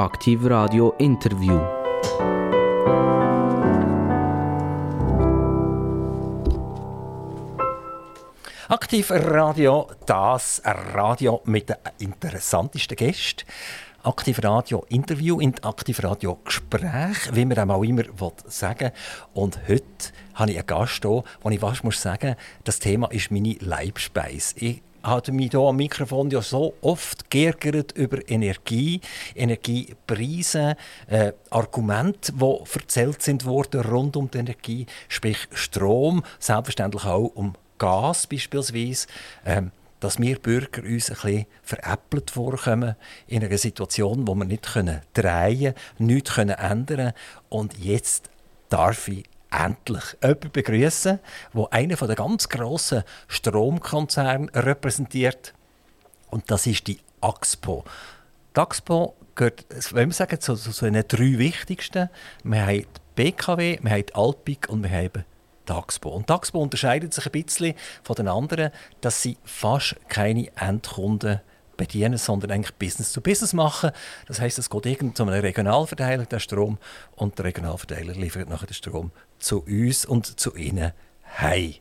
Aktiv Radio Interview. Aktiv Radio, das Radio mit den interessantesten Gästen. Aktiv Radio Interview in Aktiv Radio Gespräch, wie man auch immer sagen Und heute habe ich einen Gast hier, wo ich fast muss sagen, das Thema ist meine Leibspeise. Ich habe mich hier am Mikrofon ja so oft geärgert über Energie, Energiepreise, äh, Argumente, die erzählt sind worden rund um die Energie, sprich Strom, selbstverständlich auch um Gas beispielsweise. Ähm, dass wir Bürger uns ein bisschen veräppelt vorkommen in einer Situation, wo wir nicht können drehen können, nichts können ändern Und jetzt darf ich endlich jemanden begrüßen, der einen der ganz grossen Stromkonzerne repräsentiert. Und das ist die AXPO. Die AXPO gehört, wenn wir sagen, zu, zu den drei wichtigsten. Wir haben die BKW, wir haben die Alpic und wir haben Taxpo. Und Taxpo unterscheidet sich ein bisschen von den anderen, dass sie fast keine Endkunden bedienen, sondern eigentlich Business to Business machen. Das heißt, es geht irgend zu einem Regionalverteiler der Strom und der Regionalverteiler liefert nachher den Strom zu uns und zu ihnen heim.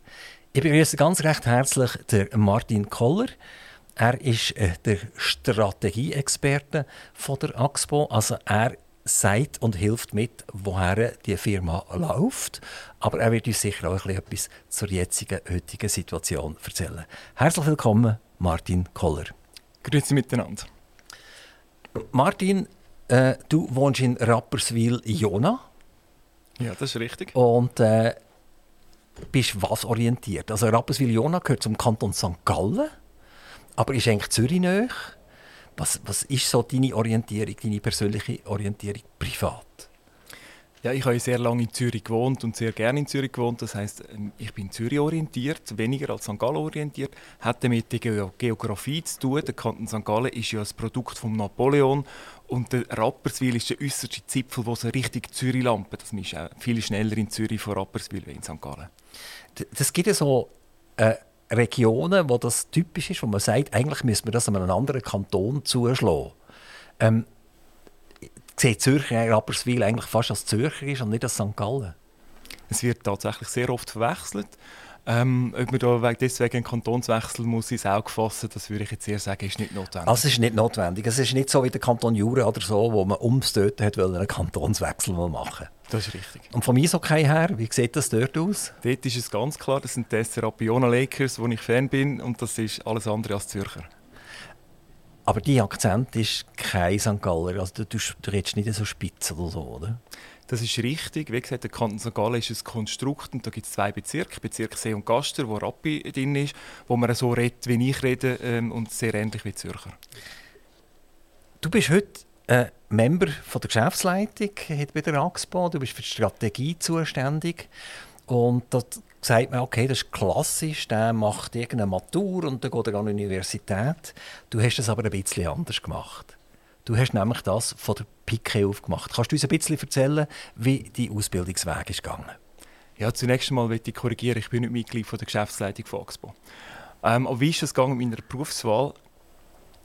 Ich begrüße ganz recht herzlich den Martin Koller. Er ist äh, der Strategieexperte von der Axpo. Also er sagt und hilft mit, woher die Firma läuft. Aber er wird uns sicher auch etwas zur jetzigen, heutigen Situation erzählen. Herzlich willkommen, Martin Koller. Grüezi miteinander. Martin, äh, du wohnst in Rapperswil-Jona. Ja, das ist richtig. Und äh, bist was orientiert? Also Rapperswil-Jona gehört zum Kanton St. Gallen, aber ist eigentlich Zürich näher. Was, was ist so deine Orientierung, deine persönliche Orientierung privat? Ja, ich habe sehr lange in Zürich gewohnt und sehr gerne in Zürich gewohnt. Das heißt, ähm, ich bin Zürich orientiert, weniger als St. Gallen orientiert. Hat damit die Geografie zu tun. Der Kanton St. Gallen ist ja ein Produkt von Napoleon und der Rapperswil ist der äußerste Zipfel, wo so richtig Zürich lampe. Das ist auch viel schneller in Zürich von Rapperswil als in St. Gallen. Das gibt ja so äh, Regionen, wo das typisch ist, wo man sagt, eigentlich müssen wir das einem anderen Kanton zuschlagen. Ähm, sieht Zürcher Rapperswil eigentlich fast als Zürcher ist und nicht als St. Gallen? Es wird tatsächlich sehr oft verwechselt. Ähm, ob man da deswegen einen Kantonswechsel muss ins Auge fassen, das würde ich jetzt eher sagen, ist nicht notwendig. Also es ist nicht notwendig. Es ist nicht so wie der Kanton Jura oder so, wo man ums Töten hat, einen Kantonswechsel machen Das ist richtig. Und vom Eishockey her, wie sieht das dort aus? Dort ist es ganz klar, das sind die SRA Lakers, wo ich Fan bin und das ist alles andere als Zürcher. Aber dein Akzent ist kein St. Galler, also du, du redest nicht so spitz oder so, oder? Das ist richtig. Wie gesagt, der Kanton St. Gallen ist ein Konstrukt und da gibt es zwei Bezirke, Bezirk See und Gaster, wo Rappi drin ist, wo man so redet, wie ich rede ähm, und sehr ähnlich wie Zürcher. Du bist heute äh, Member von der Geschäftsleitung bei der AXPO, du bist für die Strategie zuständig und da sagt man, okay, das ist klassisch, der macht irgendeine Matur und dann geht er an die Universität. Du hast das aber ein bisschen anders gemacht. Du hast nämlich das von der Pike aufgemacht. Kannst du uns ein bisschen erzählen, wie dein Ausbildungsweg ist gegangen? Ja, zunächst einmal möchte ich korrigieren, ich bin nicht Mitglied von der Geschäftsleitung von Axpo. Ähm, aber wie ist es gegangen mit meiner Berufswahl?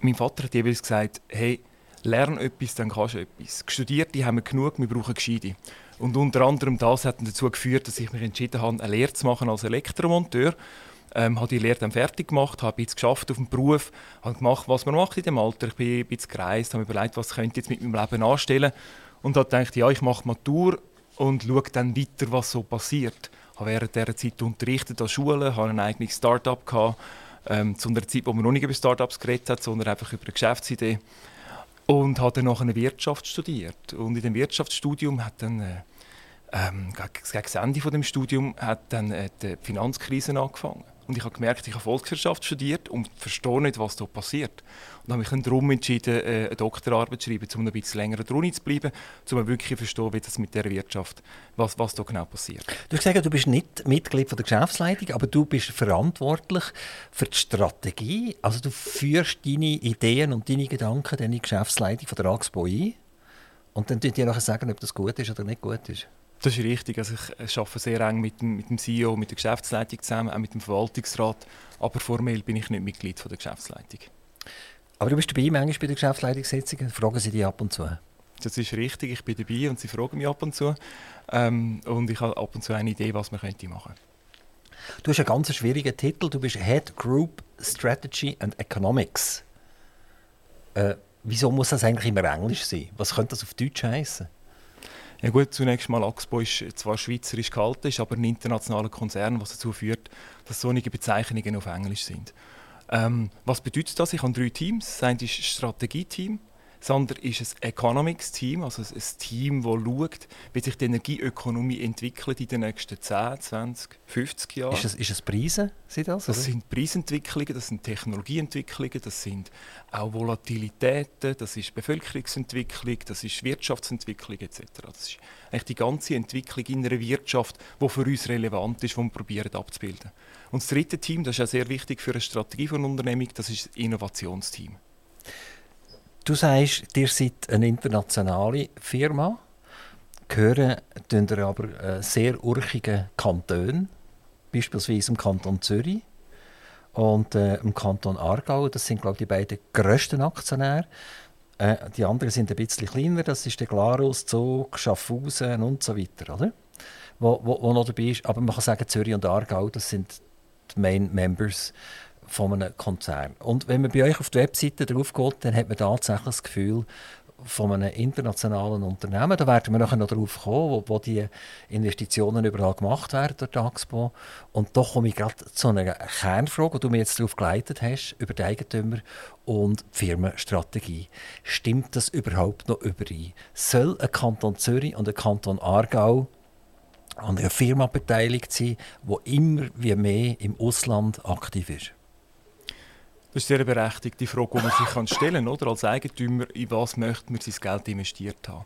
Mein Vater hat jeweils gesagt, hey, lern etwas, dann kannst du etwas. Studierte haben wir genug, wir brauchen Gescheite. Und unter anderem das hat dazu geführt, dass ich mich entschieden habe, eine Lehre zu machen als Elektromonteur ähm, habe die Lehre dann fertig gemacht, habe jetzt geschafft auf dem Beruf, habe gemacht, was man macht in dem Alter. Ich bin ein bisschen gereist, habe mir überlegt, was könnte ich jetzt mit meinem Leben anstellen und habe gedacht, ja, ich mache Matur und schaue dann weiter, was so passiert. Ich habe während dieser Zeit unterrichtet an Schulen, habe ein eigenes Start-up gehabt, ähm, zu einer Zeit, wo man noch nicht über Startups geredet hat, sondern einfach über eine Geschäftsidee. Und habe dann nachher Wirtschaft studiert. Und in dem Wirtschaftsstudium hat dann, äh, ähm, gegen das Ende von dem Studium hat dann äh, die Finanzkrise angefangen. Und ich habe gemerkt, ich habe Volkswirtschaft studiert und verstehe nicht, was da passiert. Und habe mich dann darum entschieden, äh, eine Doktorarbeit zu schreiben, um ein bisschen länger Uni zu bleiben, um wirklich zu verstehen, wie das mit der Wirtschaft, was, was da genau passiert. Du hast gesagt, du bist nicht Mitglied von der Geschäftsleitung, aber du bist verantwortlich für die Strategie. Also du führst deine Ideen und deine Gedanken in die Geschäftsleitung von der AXPO ein. Und dann dir nachher sagen, ob das gut ist oder nicht gut ist. Das ist richtig. Also ich arbeite sehr eng mit dem, mit dem CEO, mit der Geschäftsleitung zusammen, auch mit dem Verwaltungsrat. Aber formell bin ich nicht Mitglied von der Geschäftsleitung. Aber du bist dabei manchmal bei den Geschäftsleitungssitzungen? Fragen sie dich ab und zu? Das ist richtig, ich bin dabei und sie fragen mich ab und zu. Ähm, und ich habe ab und zu eine Idee, was man könnte machen Du hast einen ganz schwierigen Titel. Du bist Head Group Strategy and Economics. Äh, wieso muss das eigentlich immer Englisch sein? Was könnte das auf Deutsch heißen? Ja gut, zunächst mal Axpo ist zwar schweizerisch gehalten, ist aber ein internationaler Konzern, was dazu führt, dass solche Bezeichnungen auf Englisch sind. Ähm, was bedeutet das? Ich habe drei Teams. Das eine ist Strategieteam, das andere ist ein Economics-Team, also ein Team, das schaut, wie sich die Energieökonomie entwickelt in den nächsten 10, 20, 50 Jahren. Ist es, ist es Preise? Sind das, das sind Preisentwicklungen, das sind Technologieentwicklungen, das sind auch Volatilitäten, das ist Bevölkerungsentwicklung, das ist Wirtschaftsentwicklung etc. Das ist eigentlich die ganze Entwicklung in einer Wirtschaft, die für uns relevant ist, die wir probieren abzubilden. Und das dritte Team, das ist auch sehr wichtig für eine Strategie von Unternehmung, das ist das Innovationsteam. Du sagst, ihr seid eine internationale Firma, gehören ihr aber äh, sehr urchigen Kantonen, beispielsweise im Kanton Zürich und äh, im Kanton Aargau. Das sind, glaube ich, die beiden grössten Aktionäre. Äh, die anderen sind ein bisschen kleiner, das ist der Glarus, Zug, Schaffhausen und so weiter, oder? Wo, wo, wo noch dabei ist. Aber man kann sagen, Zürich und Aargau, das sind die Main Members von einem Konzern. Und wenn man bei euch auf die Webseite drauf geht, dann hat man tatsächlich das Gefühl, von einem internationalen Unternehmen. Da werden wir nachher noch darauf kommen, wo, wo die Investitionen überall gemacht werden durch Axpo. Und doch komme ich gerade zu einer Kernfrage, die du mir jetzt darauf geleitet hast, über die Eigentümer und die Firmenstrategie. Stimmt das überhaupt noch überein? Soll ein Kanton Zürich und ein Kanton Aargau an einer Firma beteiligt sein, die immer wie mehr im Ausland aktiv ist? Das ist eine sehr berechtigte Frage, die man sich stellen kann. Als Eigentümer, in was möchte man sein Geld investiert haben?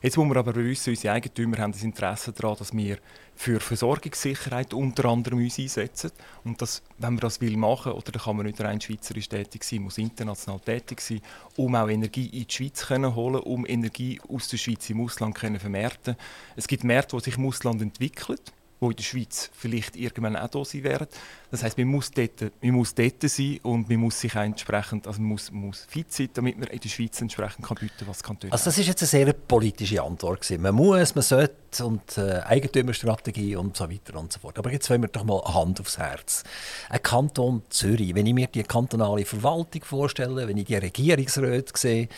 Jetzt muss man aber wissen, unsere Eigentümer haben das Interesse daran, dass wir für Versorgungssicherheit unter anderem uns einsetzen. Und das, wenn man das will machen, oder dann kann man nicht rein schweizerisch tätig sein, muss international tätig sein, um auch Energie in die Schweiz zu holen, um Energie aus der Schweiz im Ausland zu vermerken. Es gibt Märkte, die sich im Ausland entwickeln die in der Schweiz vielleicht irgendwann auch da sein werden. Das heißt, man muss dort, man muss dort sein und man muss sich entsprechend, also man muss, muss fit sein, damit man in der Schweiz entsprechend kann bieten was kann Also das ist jetzt eine sehr politische Antwort gewesen. Man muss, man sollte und äh, Eigentümerstrategie und so weiter und so fort. Aber jetzt wollen wir doch mal Hand aufs Herz. Ein Kanton Zürich, wenn ich mir die kantonale Verwaltung vorstelle, wenn ich die Regierungsräte sehe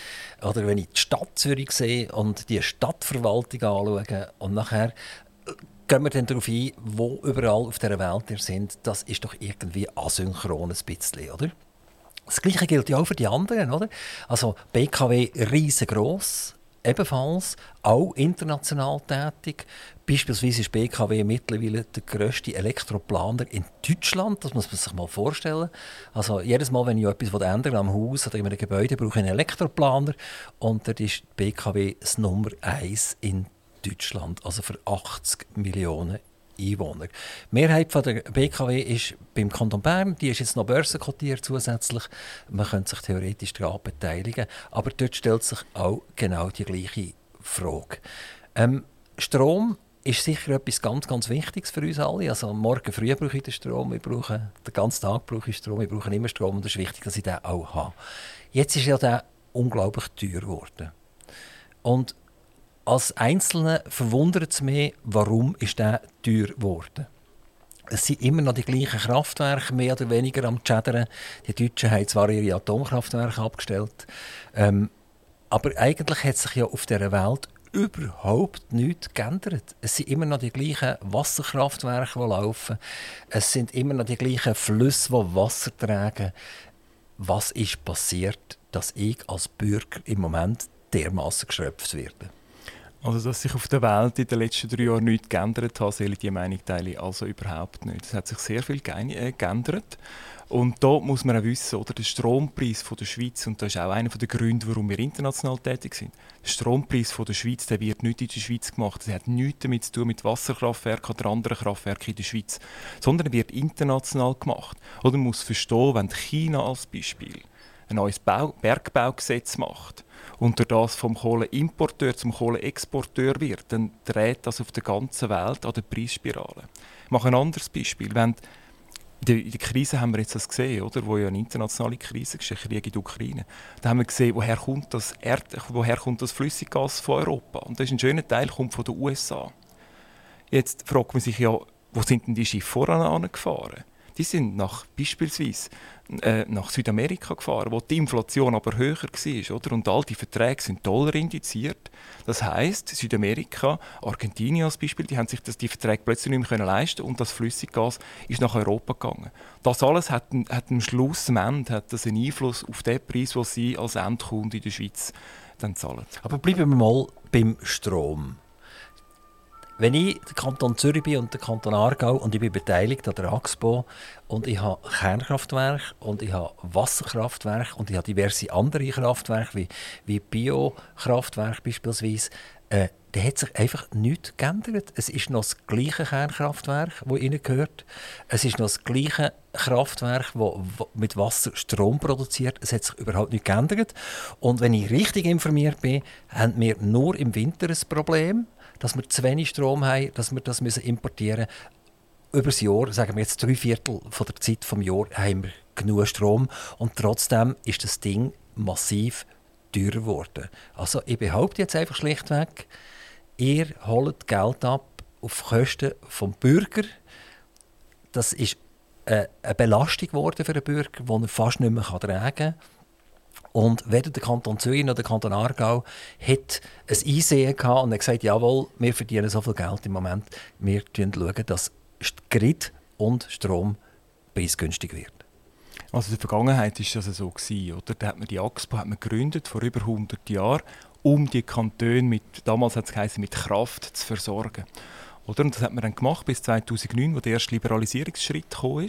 oder wenn ich die Stadt Zürich sehe und die Stadtverwaltung anschaue und nachher gehen wir dann darauf ein, wo überall auf der Welt ihr sind. Das ist doch irgendwie asynchron ein bisschen, oder? Das Gleiche gilt ja auch für die anderen, oder? Also BKW riesengroß, ebenfalls auch international tätig. Beispielsweise ist BKW mittlerweile der grösste Elektroplaner in Deutschland. Das muss man sich mal vorstellen. Also jedes Mal, wenn ich etwas ändere am Haus oder in einem Gebäude, brauche ich einen Elektroplaner. Und dort ist BKW das Nummer 1 in Deutschland, also für 80 Millionen Einwohner. Die Mehrheit der BKW ist beim Kanton Bern, die ist jetzt noch börsenkotiert zusätzlich. Man könnte sich theoretisch daran beteiligen, aber dort stellt sich auch genau die gleiche Frage. Ähm, Strom ist sicher etwas ganz, ganz Wichtiges für uns alle. Also morgen früh brauche ich den Strom, ich brauche, den ganzen Tag brauche ich Strom, ich brauche immer Strom und es ist wichtig, dass ich den auch habe. Jetzt ist ja der unglaublich teuer geworden. Und als Einzelne verwundert es mich, warum ist der teuer geworden. Es sind immer noch die gleichen Kraftwerke, mehr oder weniger am Schädern. Die Deutschen haben zwar ihre Atomkraftwerke abgestellt, ähm, aber eigentlich hat sich ja auf dieser Welt überhaupt nichts geändert. Es sind immer noch die gleichen Wasserkraftwerke, die laufen. Es sind immer noch die gleichen Flüsse, die Wasser tragen. Was ist passiert, dass ich als Bürger im Moment dermaßen geschröpft werde? Also, dass sich auf der Welt in den letzten drei Jahren nichts geändert hat, soll ich die Meinung teilen, also überhaupt nicht. Es hat sich sehr viel äh, geändert. Und da muss man auch wissen, oder, der Strompreis von der Schweiz, und das ist auch einer der Gründe, warum wir international tätig sind, der Strompreis von der Schweiz der wird nicht in der Schweiz gemacht. Das hat nichts damit zu tun mit Wasserkraftwerken oder anderen Kraftwerken in der Schweiz, sondern er wird international gemacht. Oder man muss verstehen, wenn China als Beispiel ein neues Bau Bergbaugesetz macht, und durch das vom Kohleimporteur zum Kohleexporteur wird, dann dreht das auf der ganzen Welt an der Preisspirale. Ich mache ein anderes Beispiel. Wenn in der Krise haben wir jetzt das gesehen, oder? wo ja eine internationale Krise ist, der Krieg in der Ukraine. Da haben wir gesehen, woher kommt das, Erd woher kommt das Flüssiggas von Europa. Und das ist ein schöner Teil, kommt von den USA. Jetzt fragt man sich ja, wo sind denn die Schiffe voran gefahren? Die sind nach, beispielsweise äh, nach Südamerika gefahren, wo die Inflation aber höher war. Oder? Und all die Verträge sind Dollar indiziert. Das heißt, Südamerika, Argentinien als Beispiel, die haben sich das, die Verträge plötzlich nicht mehr leisten und das Flüssiggas ist nach Europa gegangen. Das alles hat, hat am Schluss, am Ende, hat das einen Einfluss auf den Preis, den Sie als Endkunde in der Schweiz dann zahlen. Aber bleiben wir mal beim Strom. Wenn ich der Kanton Zürich bin und der Kanton Aargau und ich bin beteiligt an der AXPO und ich habe Kernkraftwerke und ich habe Wasserkraftwerke und ich habe diverse andere Kraftwerke wie, wie Biokraftwerke beispielsweise, äh, da hat sich einfach nichts geändert. Es ist noch das gleiche Kernkraftwerk, das Ihnen gehört. Es ist noch das gleiche Kraftwerk, das mit Wasser Strom produziert. Es hat sich überhaupt nichts geändert. Und wenn ich richtig informiert bin, haben wir nur im Winter ein Problem dass wir zu wenig Strom haben, dass wir das müssen importieren müssen. Über das Jahr, sagen wir jetzt drei Viertel von der Zeit des Jahres, haben wir genug Strom und trotzdem ist das Ding massiv teurer geworden. Also ich behaupte jetzt einfach schlichtweg, ihr holt Geld ab auf Kosten des Bürger. Das ist äh, eine Belastung geworden für den Bürger, die er fast nicht mehr tragen kann. Und weder der Kanton Zürich noch der Kanton Aargau hat ein Einsehen gehabt und hat gesagt, jawohl, wir verdienen so viel Geld im Moment, wir schauen, dass Grid und Strom preisgünstig wird. Also in der Vergangenheit war das so oder? Da hat man die AXPO hat man gegründet vor über 100 Jahren, um die Kantone mit damals hat es mit Kraft zu versorgen. Oder? Und das hat man dann gemacht bis 2009, wo der erste Liberalisierungsschritt kam.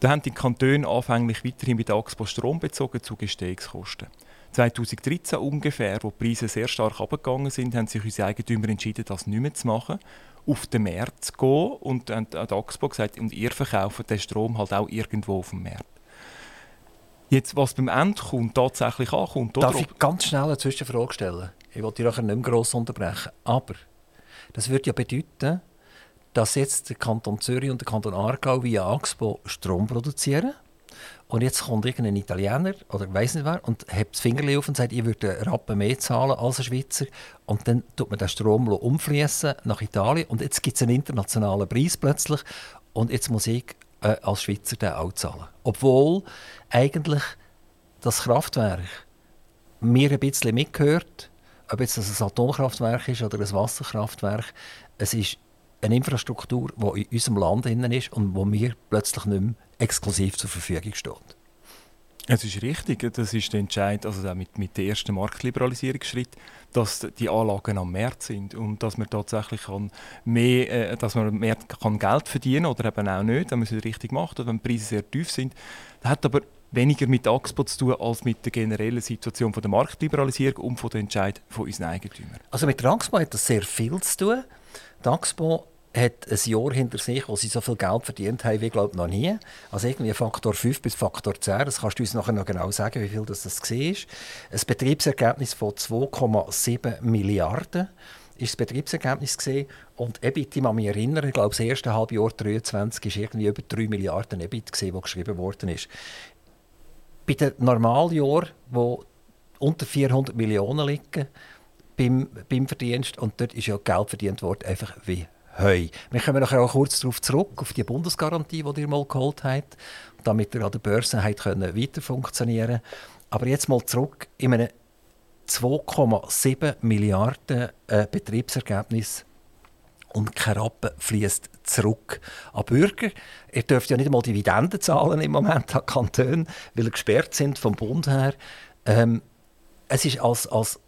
Da haben die Kantone anfänglich weiterhin bei der AXPO Strom bezogen zu Gestehungskosten. 2013 ungefähr, wo die Preise sehr stark abgegangen sind, haben sich unsere Eigentümer entschieden, das nicht mehr zu machen, auf den Markt zu gehen und an die AXPO gesagt, und ihr verkauft den Strom halt auch irgendwo auf dem Markt. Jetzt, was beim Endkunden tatsächlich ankommt, oder? Darf ich ganz schnell eine Zwischenfrage stellen? Ich wollte dich nachher nicht mehr gross unterbrechen. Aber das würde ja bedeuten, dass jetzt der Kanton Zürich und der Kanton Aargau via AXPO Strom produzieren. Und jetzt kommt irgendein Italiener oder weiß nicht wer und hebt das Fingerli auf und sagt, ich würde einen Rappen mehr zahlen als ein Schweizer. Und dann tut man den Strom umfließen nach Italien und jetzt gibt es einen internationalen Preis plötzlich und jetzt muss ich äh, als Schweizer den auch zahlen. Obwohl eigentlich das Kraftwerk mir ein bisschen mitgehört, ob jetzt das ein Atomkraftwerk ist oder ein Wasserkraftwerk, es ist eine Infrastruktur, die in unserem Land ist und wo mir plötzlich nicht mehr exklusiv zur Verfügung steht. Es ist richtig, das ist der Entscheid, also mit, mit dem ersten Marktliberalisierungsschritt, dass die Anlagen am Markt sind und dass man tatsächlich kann mehr, äh, dass man mehr kann Geld verdienen oder eben auch nicht, wenn man es richtig macht oder wenn die Preise sehr tief sind. Das hat aber weniger mit AXPO zu tun als mit der generellen Situation von der Marktliberalisierung und von den Entscheid von unseren Eigentümern. Also mit der AXPO hat das sehr viel zu tun. Die AXPO hat ein Jahr hinter sich, wo sie so viel Geld verdient haben wie glaube noch nie. Also irgendwie Faktor 5 bis Faktor 10. Das kannst du uns nachher noch genau sagen, wie viel das, war. Ein Betriebsergebnis von 2,7 Milliarden ist das Betriebsergebnis gesehen und EBIT, ich kann mich erinnern, ich glaube, das erste Halbjahr 2023 war irgendwie über 3 Milliarden EBIT, gewesen, wo geschrieben worden ist. Bei den Normaljahren, wo unter 400 Millionen liegen, beim, beim Verdienst. Und dort ist ja Geld verdient worden, einfach wie Heu. Wir kommen nachher auch kurz darauf zurück, auf die Bundesgarantie, die ihr mal geholt habt, damit ihr an der Börse können weiter funktionieren Aber jetzt mal zurück in einem 2,7 Milliarden äh, Betriebsergebnis und kein Rappen fließt zurück an Bürger. Ihr dürft ja nicht einmal Dividenden zahlen im Moment an Kantonen, weil sie gesperrt sind vom Bund her. Ähm, es ist als, als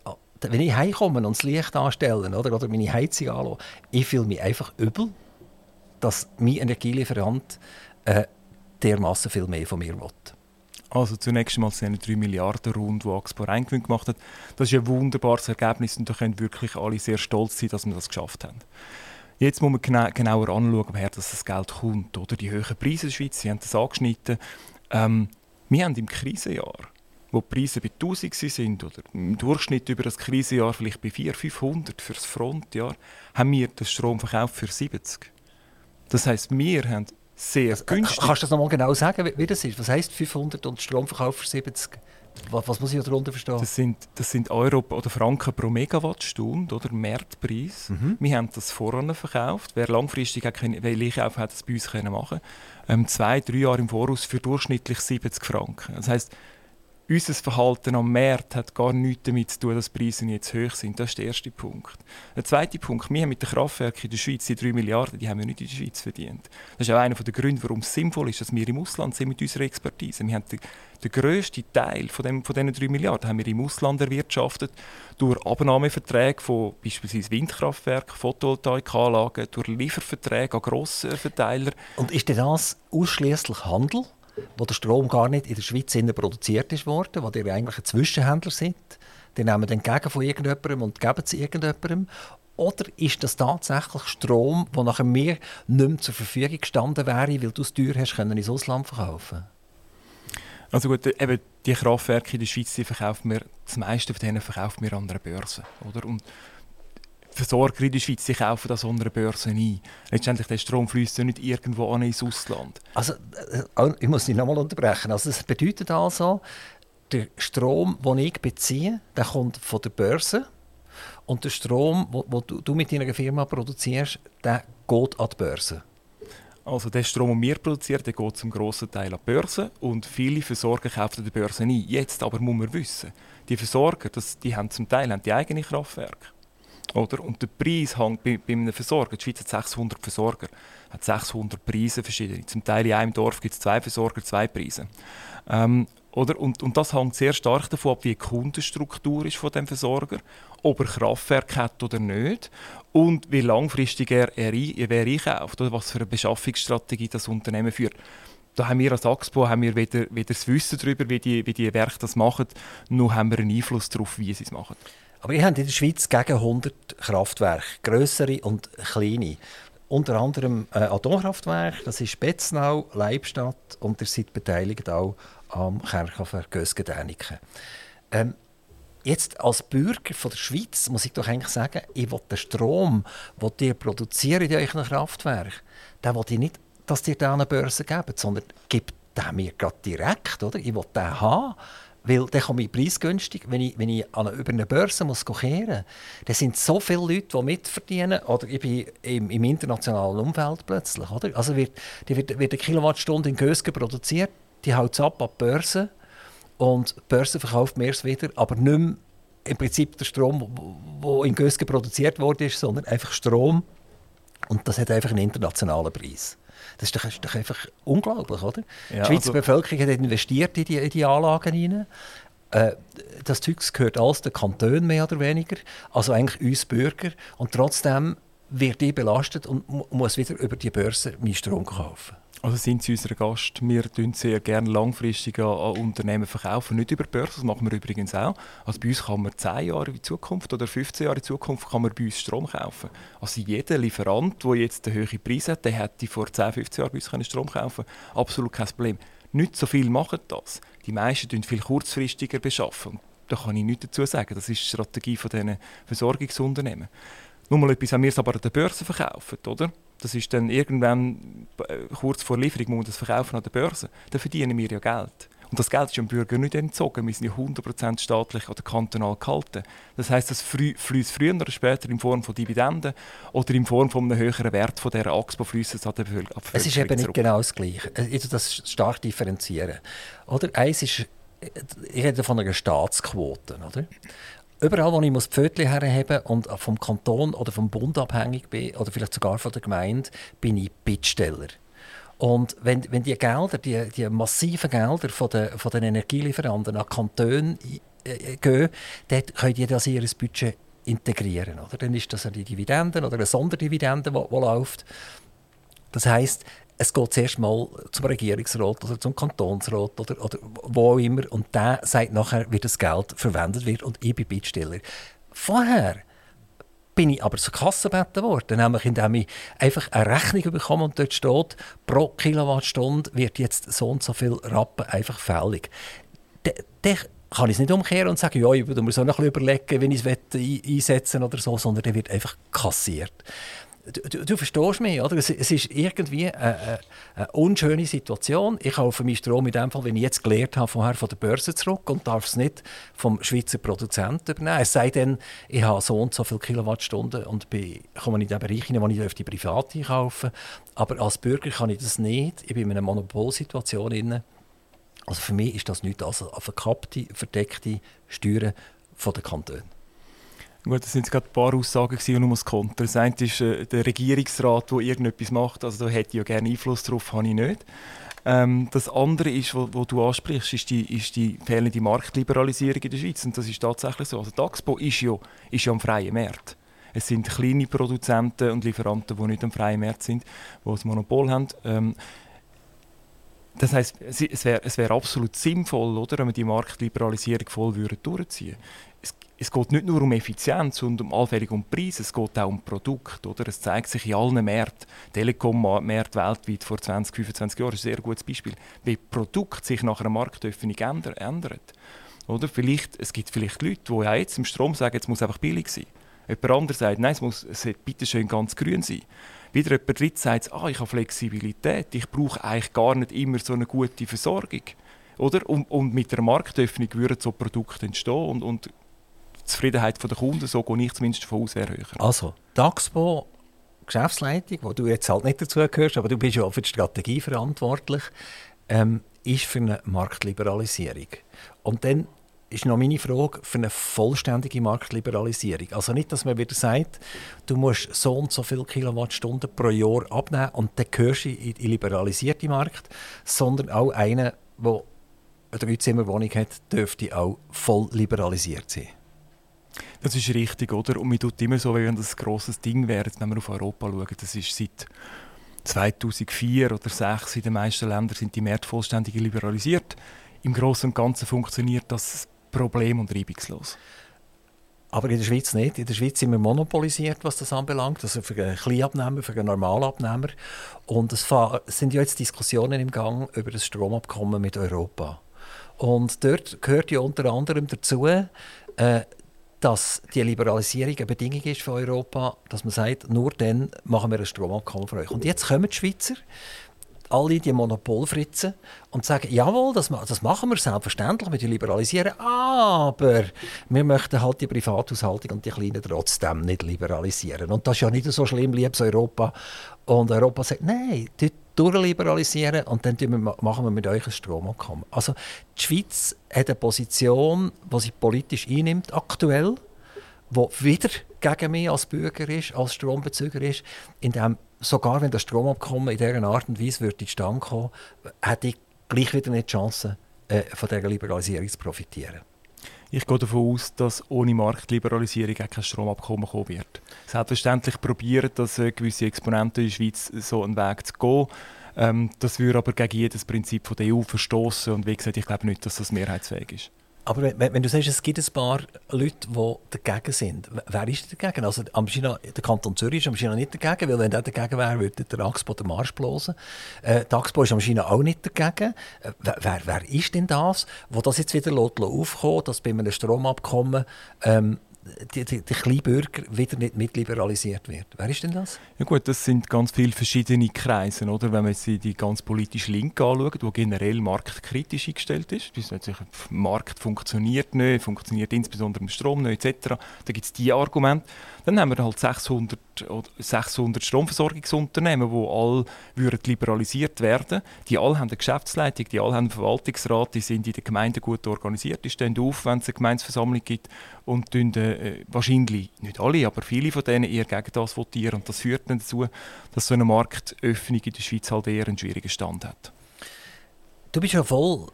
wenn ich heimkomme und das Licht anstelle oder, oder meine Heizung anschaue, ich fühle mich einfach übel, dass mein Energielieferant äh, dermassen viel mehr von mir will. Also zunächst einmal sind 3 Milliarden rund, die Axpo Reingewinn gemacht hat. Das ist ein wunderbares Ergebnis und da können wirklich alle sehr stolz sein, dass wir das geschafft haben. Jetzt muss man gena genauer anschauen, woher das Geld kommt. Oder die hohen Preise in der Schweiz, Sie haben das angeschnitten. Ähm, wir haben im Krisenjahr wo die Preise bei 1000 sind oder im Durchschnitt über das Krisenjahr vielleicht bei 400, 500 für das Frontjahr, haben wir den Strom verkauft für 70. Das heißt, wir haben sehr Äh, günstig. Kannst du das nochmal genau sagen, wie, wie das ist? Was heisst 500 und Stromverkauf für 70? Was, was muss ich darunter verstehen? Das sind, das sind Euro oder Franken pro Megawattstunde, oder Marktpreis. Mhm. Wir haben das voran verkauft. Wer langfristig können, einkaufen, hat das bei uns können machen. Ähm, zwei, drei Jahre im Voraus für durchschnittlich 70 Franken. Das heißt, unser Verhalten am Markt hat gar nichts damit zu tun, dass die Preise jetzt hoch sind. Das ist der erste Punkt. Der zweite Punkt, wir haben mit den Kraftwerken in der Schweiz die 3 Milliarden, die haben wir nicht in der Schweiz verdient. Das ist auch einer der Gründe, warum es sinnvoll ist, dass wir im Ausland sind mit unserer Expertise. Wir haben den, den grössten Teil von, dem, von diesen 3 Milliarden haben wir im Ausland erwirtschaftet, durch Abnahmeverträge von beispielsweise Windkraftwerken, Photovoltaikanlagen, durch Lieferverträge an Grossverteiler. Und ist denn das ausschließlich Handel, wo der Strom gar nicht in der Schweiz produziert ist worden, wo ihr eigentlich ein Zwischenhändler sind? Die nehmen den entgegen von irgendjemandem und geben es irgendjemandem. Oder ist das tatsächlich Strom, der nachher mir nicht mehr zur Verfügung gestanden wäre, weil du es teuer hast, können ins Ausland verkaufen? Also gut, eben die Kraftwerke in der Schweiz, die verkaufen wir, das meiste von denen verkaufen wir an einer Börse. Oder? Und Versorger in der Schweiz die kaufen das an einer Börse ein. Letztendlich der Strom fließt ja nicht irgendwo an ins Ausland. Also, äh, ich muss dich nochmal unterbrechen. Also, das bedeutet also, der Strom, den ich beziehe, der kommt von der Börse. Und der Strom, den du, mit deiner Firma produzierst, der geht an die Börse. Also der Strom, den wir produzieren, der geht zum grossen Teil an die Börse und viele Versorger kaufen an der Börse ein. Jetzt aber muss man wissen, die Versorger, das, die haben zum Teil haben die eigene Kraftwerke. Oder? Und der Preis hängt bei, bei einem Versorger. Die Schweiz hat 600 Versorger, hat 600 Preise verschiedene. Zum Teil in einem Dorf gibt es zwei Versorger, zwei Preise. Ähm, oder? Und, und das hängt sehr stark davon ab, wie die Kundenstruktur ist von dem Versorger, ob er Kraftwerk hat oder nicht und wie langfristig er, er, wer einkauft oder was für eine Beschaffungsstrategie das Unternehmen führt. Da haben wir als Axpo haben wir weder, weder das Wissen darüber, wie die, wie die Werke das machen, noch haben wir einen Einfluss darauf, wie sie es machen. Aber ihr habt in der Schweiz gegen 100 Kraftwerke, grössere und kleine. Unter anderem äh, Atomkraftwerke, das ist Betznau, Leibstadt und ihr seid beteiligt auch am Kernkraftwerk Gösgen-Däniken. Ähm, jetzt als Bürger von der Schweiz muss ich doch eigentlich sagen, ich will den Strom, den ihr produziert in euren Kraftwerken, den will ich nicht, dass ihr an eine Börse gebt, sondern gebt den mir gerade direkt. Oder? Ich will den haben. Weil dann komme ich preisgünstig, wenn ich, wenn ich an über eine Börse muss kehren muss. Da sind so viele Leute, die mitverdienen. Oder ich bin im, im internationalen Umfeld plötzlich. Oder? Also wird, die wird, wird eine Kilowattstunde in Gösgen produziert, die haut es ab an die Börse. Und die Börse verkauft mir es wieder, aber nicht mehr im Prinzip der Strom, der in Gösgen produziert wurde, sondern einfach Strom. Und das hat einfach einen internationalen Preis. Das ist doch, ist doch einfach unglaublich, oder? Ja, die Schweizer also- Bevölkerung hat investiert in die, in die Anlagen hinein. Äh, das Zeug gehört alles den Kantonen mehr oder weniger, also eigentlich uns Bürger. Und trotzdem wird die belastet und mu- muss wieder über die Börse meinen Strom kaufen. Also sind Sie unser Gast. Wir tun sehr gerne langfristig an, Unternehmen verkaufen, nicht über Börse, das machen wir übrigens auch. Also bei uns kann man 10 Jahre in Zukunft oder 15 Jahre in Zukunft kann man bei uns Strom kaufen. Also jeder Lieferant, der jetzt einen hohen Preis hat, der hätte vor 10, 15 Jahren bei uns Strom kaufen Absolut kein Problem. Nicht so viel machen das. Die meisten tun viel kurzfristiger beschaffen. Da kann ich nichts dazu sagen. Das ist die Strategie von diesen Versorgungsunternehmen. Nur mal etwas, wenn wir es aber an der Börse verkaufen, oder? Das ist dann irgendwann äh, kurz vor Lieferung, muss man das verkaufen an der Börse. Dann verdienen wir ja Geld. Und das Geld ist dem Bürger nicht entzogen. Wir sind ja 100% staatlich oder kantonal gehalten. Das heisst, das fließt früher oder später in Form von Dividenden oder in Form von einem höheren Wert von dieser Axpo fließt es an die Bevölkerung Es ist eben nicht genau das Gleiche. Ich tue das stark differenzieren. Oder? Eins ist, äh, ich rede von einer Staatsquote. Oder? Überall, wo ich muss Pfötchen herheben und vom Kanton oder vom Bund abhängig bin, oder vielleicht sogar von der Gemeinde, bin ich Bittsteller. Und wenn, wenn die Gelder, die, die massiven Gelder von den, von den Energielieferanten an Kantone äh, gehen, dann können die das in ihr Budget integrieren. Oder? Dann ist das eine Dividende oder eine Sonderdividende, die, die läuft. Das heißt, es geht zuerst mal zum Regierungsrat oder zum Kantonsrat oder, oder wo auch immer und der sagt nachher, wie das Geld verwendet wird und ich bin Bittsteller. Vorher bin ich aber zur Kasse gebeten worden, nämlich indem ich einfach eine Rechnung bekomme und dort steht, pro Kilowattstunde wird jetzt so und so viel Rappen einfach fällig. Dann dann kann ich es nicht umkehren und sagen, ja, ich mir so noch ein bisschen überlegen, wenn ich es ein- einsetzen oder so, sondern der wird einfach kassiert. Du, du, verstehst mich, oder? Es, es ist irgendwie eine, eine, unschöne Situation. Ich kaufe meinen Strom in dem Fall, wenn ich jetzt gelernt habe, vorher von der Börse zurück und darf es nicht vom Schweizer Produzenten übernehmen. Es sei denn, ich habe so und so viele Kilowattstunden und bin, komme in den Bereich hinein, wo ich die privat einkaufen Aber als Bürger kann ich das nicht. Ich bin in einer Monopolsituation. Drin. Also für mich ist das nichts als verkappte, verdeckte Steuern von den Kantonen. Gut, das sind gerade ein paar Aussagen, die nur das Konter. Das eine ist äh, der Regierungsrat, der irgendetwas macht. Also da hätte ich ja gerne Einfluss darauf, habe ich nicht. Ähm, das andere ist, was du ansprichst, ist die, ist die fehlende Marktliberalisierung in der Schweiz. Und das ist tatsächlich so. Also die Axpo ist ja, ist ja am freien Markt. Es sind kleine Produzenten und Lieferanten, die nicht am freien Markt sind, die das Monopol haben. Ähm, das heisst, es wäre wär absolut sinnvoll, oder, wenn wir die Marktliberalisierung voll durchziehen würden es geht nicht nur um Effizienz und um allfällig um Preise, es geht auch um Produkt. Oder? Es zeigt sich in allen Märkten, Telekom-Märkte weltweit vor 20, 25 Jahren ist ein sehr gutes Beispiel, wie Produkt sich nach einer Marktöffnung ändert. Oder? Vielleicht, es gibt vielleicht Leute, die ja jetzt im Strom sagen, es muss einfach billig sein. Jemand anderes sagt, nein, es muss es bitte schön ganz grün sein. Wieder jemand dritt sagt, ah, ich habe Flexibilität, ich brauche eigentlich gar nicht immer so eine gute Versorgung. Oder? Und, und mit der Marktöffnung würden so Produkte entstehen und, und Zufriedenheit der Kunden, so gehe ich zumindest davon aus, wäre höher. Also, Daxpo Geschäftsleitung, wo du jetzt halt nicht dazu gehörst, aber du bist ja auch für die Strategie verantwortlich, ähm, ist für eine Marktliberalisierung. Und dann ist noch meine Frage für eine vollständige Marktliberalisierung. Also nicht, dass man wieder sagt, du musst so und so viele Kilowattstunden pro Jahr abnehmen und dann gehörst du in den liberalisierten Markt, sondern auch einer, der eine Dreizimmerwohnung hat, dürfte auch voll liberalisiert sein. Das ist richtig, oder? Und man tut immer so, wie wenn das ein grosses Ding wäre, wenn wir auf Europa schauen. Das ist seit 2004 oder 2006 in den meisten Ländern sind die Märkte vollständig liberalisiert. Im Großen und Ganzen funktioniert das problem- und reibungslos. Aber in der Schweiz nicht. In der Schweiz sind wir monopolisiert, was das anbelangt. Also für einen Kleinabnehmer, für einen Normalabnehmer. Und es sind ja jetzt Diskussionen im Gang über das Stromabkommen mit Europa. Und dort gehört ja unter anderem dazu, äh, dass die Liberalisierung eine Bedingung ist für Europa, dass man sagt, nur dann machen wir ein Stromabkommen für euch. Und jetzt kommen die Schweizer, alle die Monopolfritzen, und sagen, jawohl, das, das machen wir selbstverständlich, wir liberalisieren, aber wir möchten halt die Privathaushaltung und die Kleinen trotzdem nicht liberalisieren. Und das ist ja nicht so schlimm, liebes Europa. Und Europa sagt, nein, dort durchliberalisieren und dann machen wir mit euch ein Stromabkommen. Also die Schweiz hat eine Position, die sie politisch einnimmt, aktuell, die wieder gegen mich als Bürger ist, als Strombezüger ist, indem sogar wenn das Stromabkommen in dieser Art und Weise würde zustande kommen, hätte ich gleich wieder nicht die Chance, äh, von dieser Liberalisierung zu profitieren. Ich gehe davon aus, dass ohne Marktliberalisierung auch kein Stromabkommen kommen wird. Selbstverständlich probieren dass äh, gewisse Exponenten in der Schweiz so einen Weg zu gehen. Ähm, das würde aber gegen jedes Prinzip von der EU verstoßen und wie gesagt, ich glaube nicht, dass das mehrheitsfähig ist. Aber wenn, wenn, du sagst, es gibt ein paar Leute, die dagegen sind, wer ist dagegen? Also der Kanton Zürich ist am China nicht dagegen, weil wenn der dagegen wäre, würde der Axpo den Marsch bloßen. Äh, der Axpo ist am China auch nicht dagegen. Äh, wer, wer, ist denn das, wo das jetzt wieder aufkommt, dass bei einem Stromabkommen ähm, die, die, die Kleinbürger wieder nicht mitliberalisiert wird. Wer ist denn das? Ja gut, das sind ganz viele verschiedene Kreise. Oder? Wenn man sich die ganz politisch Linke anschaut, die generell marktkritisch eingestellt ist, die sich, der Markt funktioniert nicht, funktioniert insbesondere im Strom nicht, etc. Da gibt es diese Argumente. Dann haben wir halt 600, 600 Stromversorgungsunternehmen, die alle würden liberalisiert werden Die alle haben eine Geschäftsleitung, die alle haben einen Verwaltungsrat, die sind in den Gemeinden gut organisiert, die stehen auf, wenn es eine Gemeinsversammlung gibt und tun, äh, wahrscheinlich, nicht alle, aber viele von denen eher gegen das votieren. Und das führt dann dazu, dass so eine Marktöffnung in der Schweiz halt eher einen schwierigen Stand hat. Du bist ja voll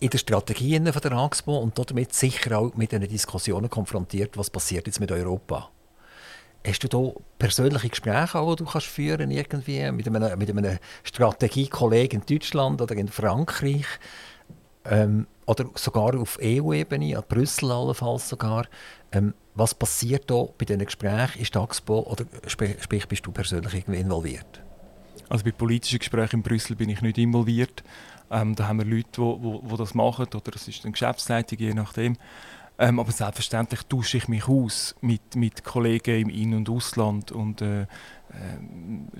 in der Strategie von der AXPO und damit sicher auch mit den Diskussionen konfrontiert, was passiert jetzt mit Europa. Hast du da persönliche Gespräche, die du kannst führen irgendwie mit einem, mit einem Strategiekollegen in Deutschland oder in Frankreich ähm, oder sogar auf EU-Ebene, an Brüssel allenfalls sogar? Ähm, was passiert da bei diesen Gesprächen? Ist Taxpo oder sprich, bist du persönlich irgendwie involviert? Also bei politischen Gesprächen in Brüssel bin ich nicht involviert. Ähm, da haben wir Leute, die das machen oder es ist eine Geschäftsleitung, je nachdem. Ähm, aber selbstverständlich tausche ich mich aus mit, mit Kollegen im In- und Ausland und äh, äh,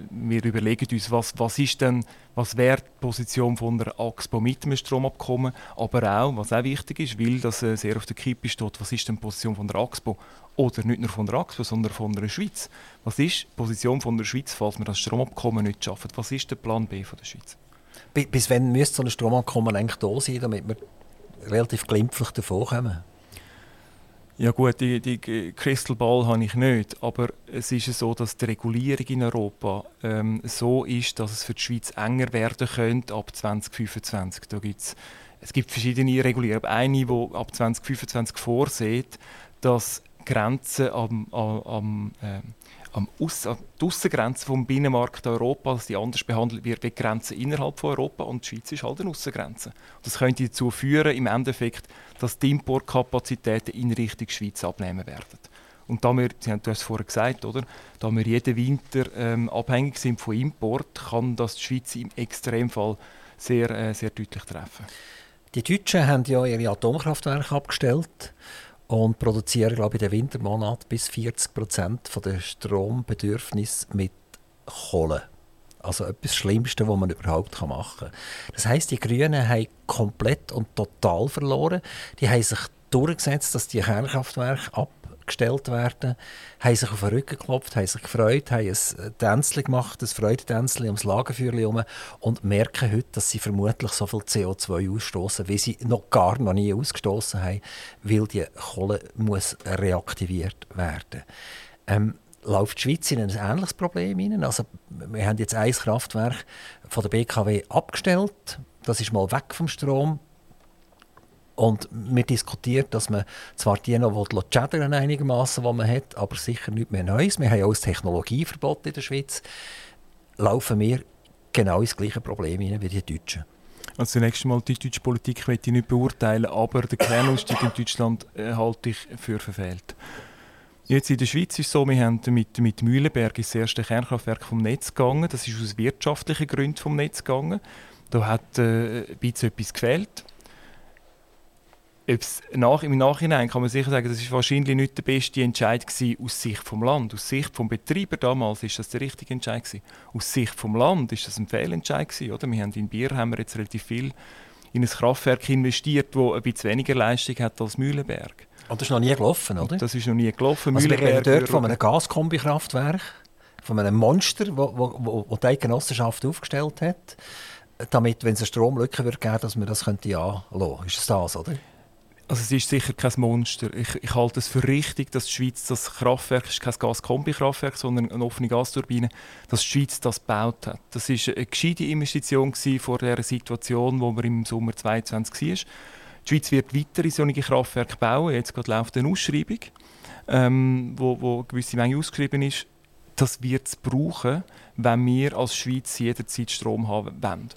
wir überlegen uns, was, was ist denn, was wäre die Position von der AXPO mit dem Stromabkommen, aber auch, was auch wichtig ist, weil das äh, sehr auf der Kippe steht, was ist denn die Position von der AXPO oder nicht nur von der AXPO, sondern von der Schweiz. Was ist die Position von der Schweiz, falls wir das Stromabkommen nicht schaffen? Was ist der Plan B von der Schweiz? Bis wann müsste so ein Stromabkommen eigentlich da sein, damit wir relativ glimpflich davon kommen? Ja gut, die, die Crystal Ball habe ich nicht, aber es ist so, dass die Regulierung in Europa ähm, so ist, dass es für die Schweiz enger werden könnte ab 2025. Da gibt's, es gibt verschiedene Regulierungen, eine, die ab 2025 vorsieht, dass Grenzen am, am, am äh, am die Aussengrenze vom Binnenmarkt Europa, dass die anders behandelt wird wie Grenzen innerhalb von Europa und die Schweiz ist halt eine Aussengrenze. Das könnte dazu führen, im Endeffekt, dass die Importkapazitäten in Richtung Schweiz abnehmen werden. Und da wir, Sie haben es vorher gesagt, oder? da wir jeden Winter ähm, abhängig sind von Import, kann das die Schweiz im Extremfall sehr, äh, sehr deutlich treffen. Die Deutschen haben ja ihre Atomkraftwerke abgestellt und produzieren, glaube ich, in den Wintermonaten bis 40 Prozent der Strombedürfnis mit Kohle. Also etwas Schlimmste, was man überhaupt machen kann. Das heißt, die Grünen haben komplett und total verloren. Die haben sich durchgesetzt, dass die Kernkraftwerke ab gestellt werden, haben sich auf den Rücken geklopft, haben sich gefreut, haben ein Tänzchen gemacht, ein Freudentänzchen ums Lagerfeuer herum und merken heute, dass sie vermutlich so viel CO2 ausstoßen, wie sie noch gar noch nie ausgestoßen haben, weil die Kohle muss reaktiviert werden. Ähm, läuft die Schweiz in ein ähnliches Problem hinein. Also, wir haben jetzt ein Kraftwerk von der BKW abgestellt. Das ist mal weg vom Strom. Und wir diskutieren, dass man zwar die noch schädern einigermaßen, die man hat, aber sicher nicht mehr Neues. Wir haben auch ein Technologieverbot in der Schweiz. Laufen wir genau ins gleiche Problem hinein wie die Deutschen. Also zunächst einmal, die deutsche Politik möchte ich nicht beurteilen, aber den Kernausstieg in Deutschland äh, halte ich für verfehlt. Jetzt in der Schweiz ist es so, wir haben mit, mit Mühlenberg das erste Kernkraftwerk vom Netz gegangen. Das ist aus wirtschaftlichen Gründen vom Netz gegangen. Da hat äh, ein bisschen etwas gefehlt nach, im Nachhinein kann man sicher sagen, das ist wahrscheinlich nicht der beste Entscheid gewesen aus Sicht vom Land. Aus Sicht vom Betreiber damals ist das der richtige Entscheid gewesen. Aus Sicht vom Land ist das ein Fehlentscheid gewesen, oder? Wir haben in Bier haben wir jetzt relativ viel in ein Kraftwerk investiert, das ein bisschen weniger Leistung hat als Mühlenberg. Und das ist noch nie gelaufen, oder? Und das ist noch nie gelaufen. Also wir reden dort von einem Gaskombikraftwerk, von einem Monster, das wo, wo, wo die Eidgenossenschaft aufgestellt hat, damit, wenn es eine Stromlücke wird geben, dass man das könnte anlassen. Ist es das, oder? Also es ist sicher kein Monster. Ich, ich halte es für richtig, dass die Schweiz das Kraftwerk, ist kein Gaskombi-Kraftwerk, sondern eine offene Gasturbine, dass die Schweiz das gebaut hat. Das war eine gescheite Investition vor der Situation, wo wir im Sommer 2022 waren. Die Schweiz wird weitere solche Kraftwerke bauen. Jetzt gerade läuft eine Ausschreibung, ähm, wo, wo eine gewisse Menge ausgeschrieben ist. Das wird es brauchen, wenn wir als Schweiz jederzeit Strom haben wollen.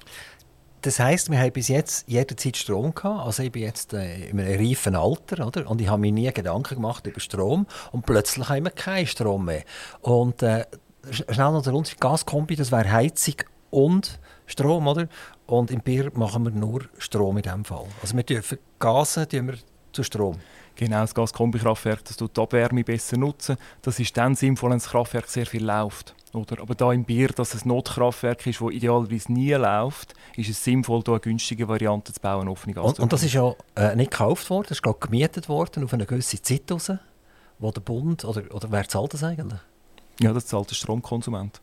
Das heisst, wir haben bis jetzt jederzeit Strom gehabt. Also ich bin jetzt äh, in einem reifen Alter, oder? Und ich habe mir nie Gedanken gemacht über Strom. Und plötzlich haben wir keinen Strom mehr. Und äh, schnell noch der Unterschied. Gaskombi, das wäre Heizung und Strom, oder? Und im Bier machen wir nur Strom in diesem Fall. Also wir dürfen Gasen tun wir zu Strom. Genau, das Gaskombikraftwerk, das tut die Abwärme besser nutzen. Das ist dann sinnvoll, wenn das Kraftwerk sehr viel läuft. Oder? Aber da im Bier, dass es ein Notkraftwerk ist, das idealerweise nie läuft, ist es sinnvoll, hier eine günstige Variante zu bauen, offene und, und das ist ja äh, nicht gekauft worden, das ist gerade gemietet worden auf eine gewisse Zeit raus, wo der Bund, oder, oder wer zahlt das eigentlich? Ja, das zahlt der Stromkonsument.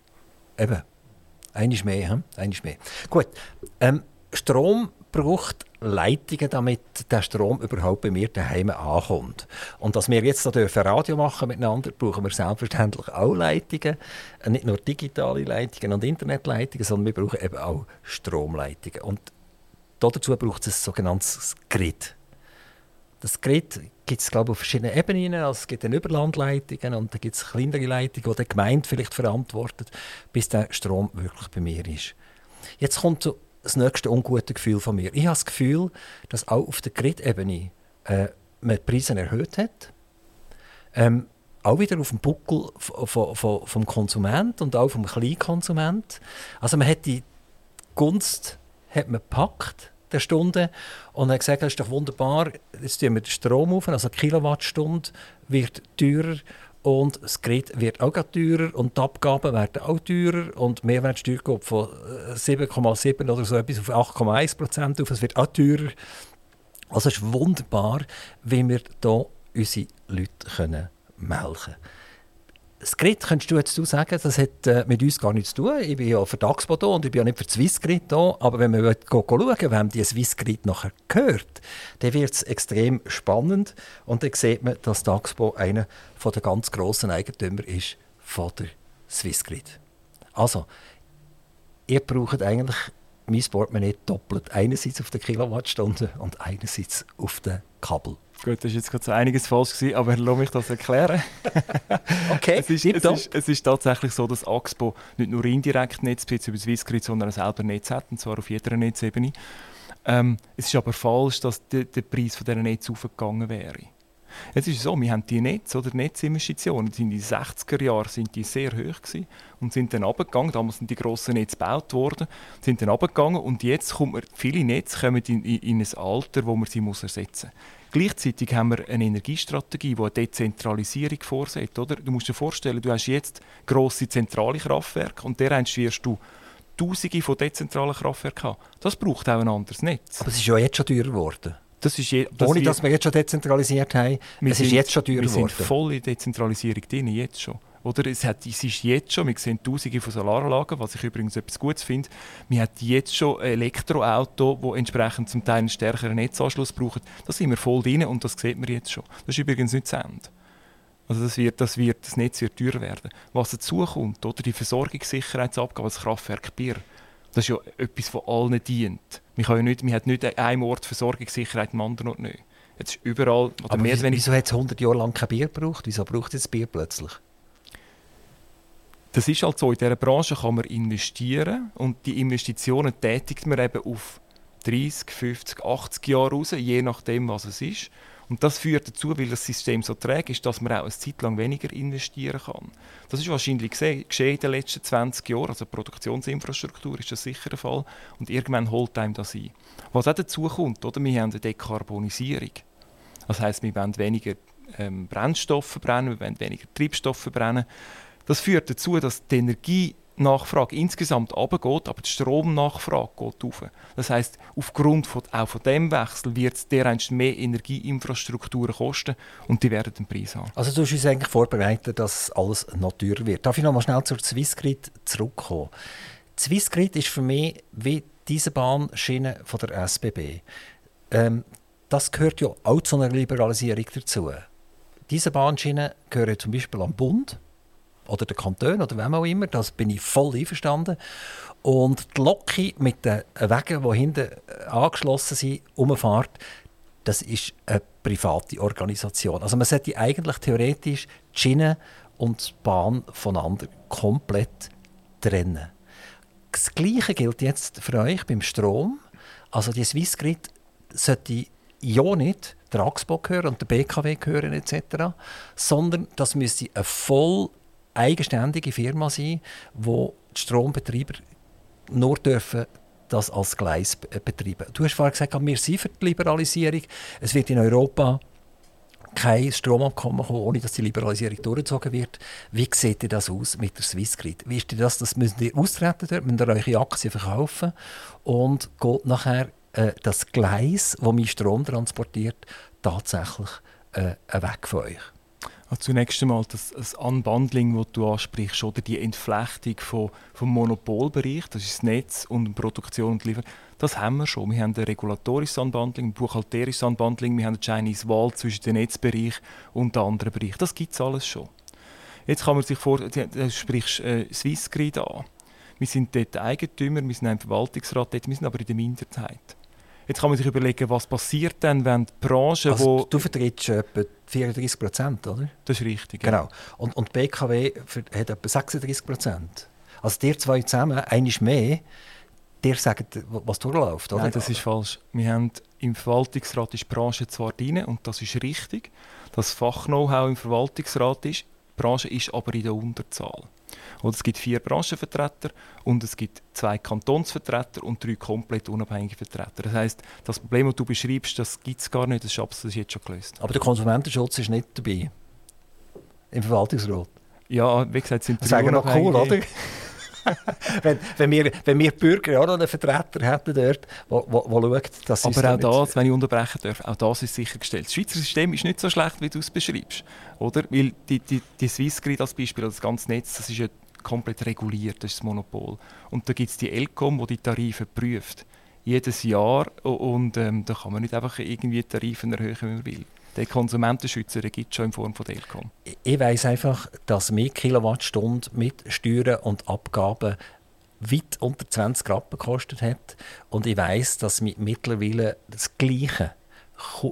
Eben. Eines mehr, hm? Eines mehr. Gut. Ähm, Strom braucht Leitungen, damit der Strom überhaupt bei mir daheim ankommt. Und dass wir jetzt hier Radio machen miteinander, brauchen wir selbstverständlich auch Leitungen. Nicht nur digitale Leitungen und Internetleitungen, sondern wir brauchen eben auch Stromleitungen. Und dazu braucht es ein sogenanntes Grid. Das Grid gibt es glaube ich, auf verschiedenen Ebenen. Also es gibt dann Überlandleitungen und dann gibt es kleinere Leitungen, die die Gemeinde vielleicht verantwortet, bis der Strom wirklich bei mir ist. Jetzt kommt so das nächste ungute Gefühl von mir. Ich habe das Gefühl, dass auch auf der Grid-Ebene äh, man die Preise erhöht hat. Ähm, auch wieder auf dem Buckel vom Konsument und auch vom Kleinkonsument. Also man hat die Gunst hat man gepackt der Stunde. Und hat gesagt, das ist doch wunderbar, jetzt tun wir den Strom auf, also Kilowattstunde wird teurer und das Gerät wird auch teurer und die Abgaben werden auch teurer und Mehrwertsteuer geht von 7,7 äh, oder so etwas auf 8,1 Prozent auf. Es wird auch teurer. Also es ist wunderbar, wie wir hier unsere Leute melken können. Das Grid, könntest du jetzt sagen, das hat äh, mit uns gar nichts zu tun. Ich bin ja für Daxpo da und ich bin ja nicht für Swissgrid da. Aber wenn wir schauen, wem die Swissgrid nachher gehört, dann wird es extrem spannend. Und dann sieht man, dass Daxpo einer der ganz grossen Eigentümer ist von der Swissgrid. Also, ihr braucht eigentlich mein Portemonnaie doppelt. Einerseits auf der Kilowattstunde und einerseits auf den Kabel. Gut, das war jetzt gerade so einiges falsch, gewesen, aber lass mich das erklären. okay, es ist, es, ist, es ist, tatsächlich so, dass Axpo nicht nur indirekt Netzbesitz über Swissgrid, sondern selber Netz hat, und zwar auf jeder Netzebene. Ähm, es ist aber falsch, dass der, der Preis von dieser Netz aufgegangen wäre. Es ist so, wir haben die Netz- oder Netzinvestitionen, in den 60er Jahren sind die sehr hoch gewesen und sind dann abgegangen. Damals sind die grossen Netze gebaut worden, sind dann abgegangen und jetzt kommt viele Netze kommen in, in, in ein Alter, wo man sie muss ersetzen muss. Gleichzeitig haben wir eine Energiestrategie, die eine Dezentralisierung vorsieht. Oder? Du musst dir vorstellen, du hast jetzt grosse zentrale Kraftwerke und dereinst wirst du Tausende von dezentralen Kraftwerken haben. Das braucht auch ein anderes Netz. Aber es ist ja jetzt schon teurer geworden. Das ist je, das Ohne, dass wir jetzt schon dezentralisiert haben, es sind, ist jetzt schon teurer geworden. Wir sind voll in Dezentralisierung drin, jetzt schon. Oder es, hat, es ist jetzt schon, wir sehen tausende von Solaranlagen, was ich übrigens etwas Gutes finde. Wir haben jetzt schon Elektroauto, die entsprechend zum Teil einen stärkeren Netzanschluss brauchen. Da sind wir voll drin und das sieht man jetzt schon. Das ist übrigens nicht das Ende. Also das, wird, das, wird, das Netz wird teurer werden. Was dazu kommt, oder die Versorgungssicherheitsabgabe, das Kraftwerk Bier, das ist ja etwas, das allen dient. Wir, können ja nicht, wir haben nicht an einem Ort Versorgungssicherheit, am anderen Ort nicht. Jetzt ist überall... Aber mehr wieso, wieso hat es 100 Jahre lang kein Bier gebraucht? Wieso braucht es Bier plötzlich? Das ist halt so, in dieser Branche kann man investieren und die Investitionen tätigt man eben auf 30, 50, 80 Jahre raus, je nachdem, was es ist. Und das führt dazu, weil das System so träge ist, dass man auch eine Zeit lang weniger investieren kann. Das ist wahrscheinlich geschehen in den letzten 20 Jahren. Also Produktionsinfrastruktur ist das sicher der Fall. Und irgendwann holt einem das ein. Was auch dazu kommt, oder? wir haben eine Dekarbonisierung. Das heißt, wir wollen weniger ähm, Brennstoffe verbrennen, wir wollen weniger Treibstoffe verbrennen. Das führt dazu, dass die Energienachfrage insgesamt abgeht, aber die Stromnachfrage geht auf. Das heißt, aufgrund von, auch von dem Wechsel wird es dereinst mehr Energieinfrastrukturen kosten und die werden den Preis haben. Also du hast uns eigentlich vorbereitet, dass alles noch teurer wird. Darf ich noch mal schnell zur Swissgrid zurückkommen? Die Swissgrid ist für mich wie diese Bahnschiene von der SBB. Ähm, das gehört ja auch zu einer Liberalisierung dazu. Diese Bahnschienen gehören zum Beispiel am Bund oder der Kanton oder wem auch immer, das bin ich voll einverstanden. Und die Loki mit den Wegen, die hinten äh, angeschlossen sind, umfahrt, das ist eine private Organisation. Also man sollte eigentlich theoretisch die Schiene und die Bahn voneinander komplett trennen. Das Gleiche gilt jetzt für euch beim Strom. Also die Swissgrid sollte ja nicht der Axpo gehören und der BKW gehören etc., sondern das müsste eine voll eigenständige Firma sein, wo die Strombetreiber nur dürfen das als Gleis betreiben. Du hast vorhin gesagt, wir sind für die Liberalisierung. Es wird in Europa kein Stromabkommen kommen, ohne dass die Liberalisierung durchgezogen wird. Wie sieht das aus mit der Swissgrid? Wie ist das, das müsst ihr austreten dort, müsst ihr eure Aktien verkaufen und geht nachher äh, das Gleis, das mein Strom transportiert, tatsächlich äh, weg von euch? Zunächst einmal das, das Unbundling, das du ansprichst, oder die Entflechtung von, vom Monopolbereich, das ist das Netz und Produktion und Lieferung, das haben wir schon. Wir haben ein regulatorisches Unbundling, ein buchhalterisches Unbundling, wir haben eine Chinese Wall zwischen dem Netzbereich und den anderen Bereichen. Das gibt es alles schon. Jetzt kann man sich vorstellen, du sprichst äh, Swissgrid an. Wir sind dort Eigentümer, wir sind ein Verwaltungsrat dort, wir sind aber in der Minderheit. Jetzt kann man sich überlegen, was passiert denn, wenn die Branche, also, wo... Du vertrittst etwa 34 Prozent, oder? Das ist richtig, Genau. Und, und BKW hat etwa 36 Prozent. Also die zwei zusammen, eines mehr, dir sagen, was durchläuft, oder? Nein, das ist falsch. Wir haben im Verwaltungsrat ist die Branche zwar drin, und das ist richtig, dass Fach-Know-how im Verwaltungsrat ist, die Branche ist aber in der Unterzahl. Oder es gibt vier Branchenvertreter und es gibt zwei Kantonsvertreter und drei komplett unabhängige Vertreter. Das heißt, das Problem, das du beschreibst, das gibt es gar nicht, das ist jetzt schon gelöst. Aber der Konsumentenschutz ist nicht dabei im Verwaltungsrat. Ja, wie gesagt, sind das wäre noch cool, oder? wenn, wenn, wir, wenn wir Bürger auch noch einen Vertreter hätten dort, wo, wo, wo schaut, dass Aber auch das, wenn ich unterbrechen darf, auch das ist sichergestellt. Das Schweizer System ist nicht so schlecht, wie du es beschreibst. Oder? Weil die, die, die Swissgrid als Beispiel, das ganze Netz, das ist ja komplett reguliert, das ist das Monopol. Und da gibt es die ELCOM, die die Tarife prüft. Jedes Jahr. Und ähm, da kann man nicht einfach irgendwie Tarife erhöhen, wie man will. Den Konsumentenschützer gibt es schon in Form von Delcom. Ich weiss einfach, dass mehr Kilowattstunden mit Steuern und Abgaben weit unter 20 Rappen gekostet hat. Und ich weiß, dass mittlerweile das Gleiche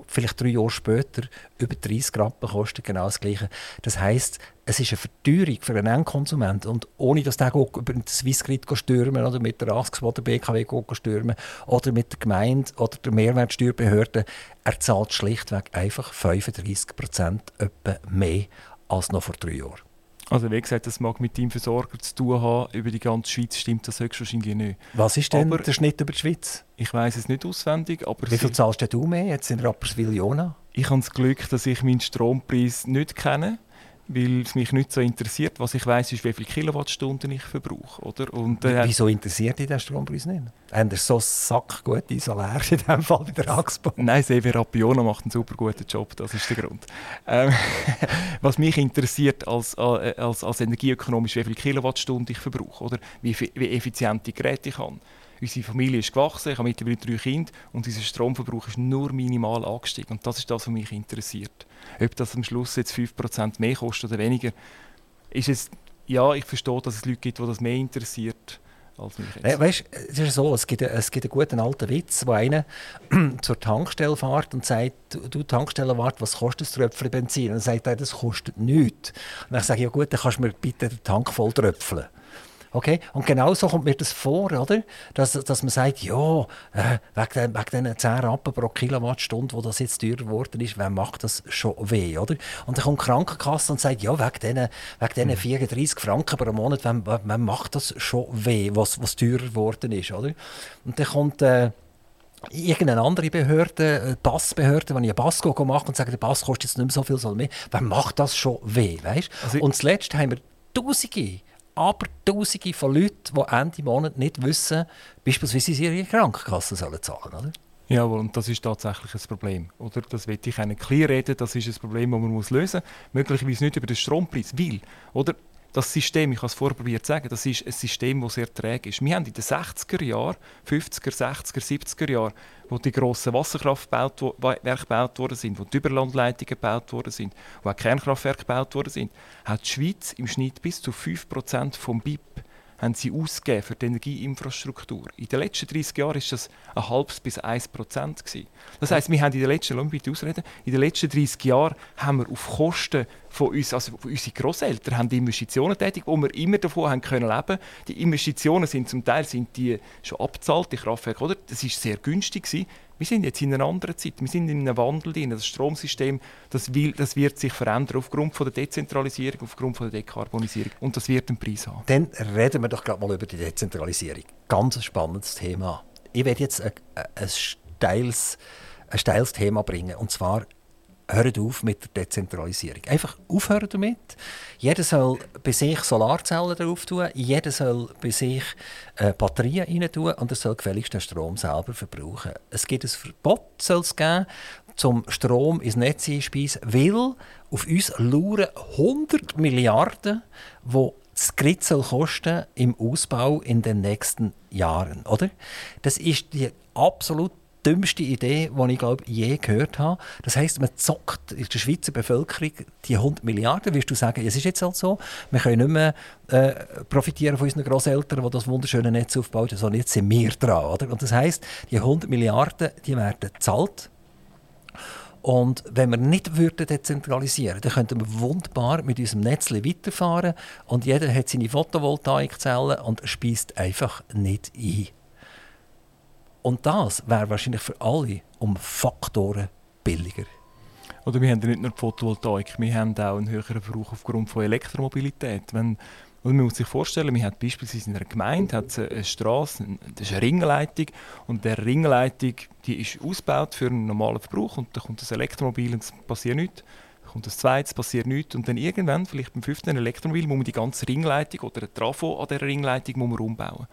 vielleicht drei Jahre später über 30 Rappen kostet genau das Gleiche. Das heißt, es ist eine Verteuerung für einen Endkonsument und ohne dass der über den Swissgrid stürmen oder mit der ASX oder BKW stürmen oder mit der Gemeinde oder der Mehrwertsteuerbehörde, er zahlt schlichtweg einfach 35 Prozent mehr als noch vor drei Jahren. Also wie gesagt, das mag mit deinem Versorger zu tun haben. Über die ganze Schweiz stimmt das höchstwahrscheinlich nicht. Was ist denn aber der Schnitt über die Schweiz? Ich weiß es nicht auswendig. Aber Wie viel zahlst du mehr jetzt in Rapperswil-Jona? Ich habe das Glück, dass ich meinen Strompreis nicht kenne weil es mich nicht so interessiert. Was ich weiß, ist, wie viele Kilowattstunden ich verbrauche. Oder? Und, äh, Wieso interessiert dich der Strompreis nicht? Haben ihr so sackgute Solar in diesem Fall bei der Axpo? Nein, Sever Rapiona macht einen super guten Job, das ist der Grund. Ähm, was mich interessiert als, äh, als, als energieökonomisch, wie viele Kilowattstunden ich verbrauche, oder? Wie, wie effizient die Geräte ich habe. Unsere Familie ist gewachsen, ich habe mittlerweile drei Kinder und unser Stromverbrauch ist nur minimal angestiegen. Und das ist das, was mich interessiert. Ob das am Schluss jetzt 5% mehr kostet oder weniger, ist es, ja, ich verstehe, dass es Leute gibt, die das mehr interessiert. Als mich jetzt. Äh, weißt, es ist so, es gibt, es gibt einen guten alten Witz, wo einer zur Tankstelle fährt und sagt, du Tankstellenwart, was kostet das Tröpfchen Benzin? Und dann sagt er, das kostet nichts. Und dann sage ich, ja gut, dann kannst du mir bitte den Tank voll tröpfeln. Okay? Und genau so kommt mir das vor, oder? Dass, dass man sagt, ja, äh, wegen, wegen diesen 10 Rappen pro Kilowattstunde, wo das jetzt teurer geworden ist, wer macht das schon weh, oder? Und dann kommt die Krankenkasse und sagt, ja, wegen diesen, wegen diesen 34 mhm. Franken pro Monat, wer, wer macht das schon weh, was, was teurer geworden ist, oder? Und dann kommt... Äh, irgendeine andere Behörde, Passbehörde, wenn ich einen Pass mache und sage, der Pass kostet jetzt nicht mehr so viel, sondern mehr, wer macht das schon weh, weißt? Also und zuletzt haben wir Tausende aber Tausende von Leuten, die Ende Monat nicht wissen, beispielsweise sie ihre Krankenkasse sollen zahlen oder? Ja, und das ist tatsächlich ein Problem. Oder? Das will ich Ihnen klar reden, das ist ein Problem, das man muss lösen muss. Möglicherweise nicht über den Strompreis, weil oder? das System, ich habe es vorher probiert zu sagen, das ist ein System, das sehr träge ist. Wir haben in den 60er Jahren, 50er, 60er, 70er Jahren, wo die grossen Wasserkraftwerke gebaut worden sind, wo die Überlandleitungen gebaut worden sind, wo auch Kernkraftwerke gebaut worden sind, hat die Schweiz im Schnitt bis zu 5% vom BIP haben sie ausgegeben für die Energieinfrastruktur. In den letzten 30 Jahren war das ein halbes bis 1 Prozent. Das heisst, wir haben in den letzten, lass bitte ausreden, in den letzten 30 Jahren haben wir auf Kosten von uns, also von unsere Großeltern, haben Investitionen tätig, wo wir immer davon haben können leben. Die Investitionen sind zum Teil sind die schon abgezahlt, die Kraftwerke, oder? Das ist sehr günstig gewesen. Wir sind jetzt in einer anderen Zeit. Wir sind in einem Wandel drin. Das Stromsystem das, will, das wird sich verändern aufgrund von der Dezentralisierung, aufgrund von der Dekarbonisierung. Und das wird einen Preis haben. Dann reden wir doch gerade mal über die Dezentralisierung. Ganz spannendes Thema. Ich werde jetzt ein, ein, steiles, ein steiles Thema bringen. Und zwar hört auf mit der Dezentralisierung. Einfach aufhören damit. Jeder soll bei sich Solarzellen drauf tun, jeder soll bei sich äh, Batterien rein tun und er soll gefälligst den Strom selber verbrauchen. Es gibt ein Verbot, soll es geben, zum Strom ins Netz einspeisen, weil auf uns lauern 100 Milliarden, die das Grid kosten im Ausbau in den nächsten Jahren, oder? Das ist die absolut dümmste Idee, die ich glaube, je gehört habe. Das heißt, man zockt in der Schweizer Bevölkerung die 100 Milliarden. Wirst du sagen, es ist jetzt halt so, wir können nicht mehr äh, profitieren von unseren Großeltern, die das wunderschöne Netz aufbauen, sondern jetzt sind wir dran. Oder? Und das heißt, die 100 Milliarden, die werden gezahlt. Und wenn wir nicht würden dezentralisieren dann könnten wir wunderbar mit unserem Netz weiterfahren und jeder hat seine Photovoltaikzellen und speist einfach nicht ein. Und das wäre wahrscheinlich für alle um Faktoren billiger. Oder wir haben nicht nur die Photovoltaik, wir haben auch einen höheren Verbrauch aufgrund von Elektromobilität. Wenn Und man muss sich vorstellen, man hat beispielsweise in einer Gemeinde hat eine Straße, das ist eine Ringleitung und der Ringleitung die ist ausgebaut für einen normalen Verbrauch und da kommt das Elektromobil und es passiert nichts. Dann kommt das zweite, es passiert nichts und dann irgendwann, vielleicht beim fünften Elektromobil, muss man die ganze Ringleitung oder ein Trafo an dieser Ringleitung muss man umbauen.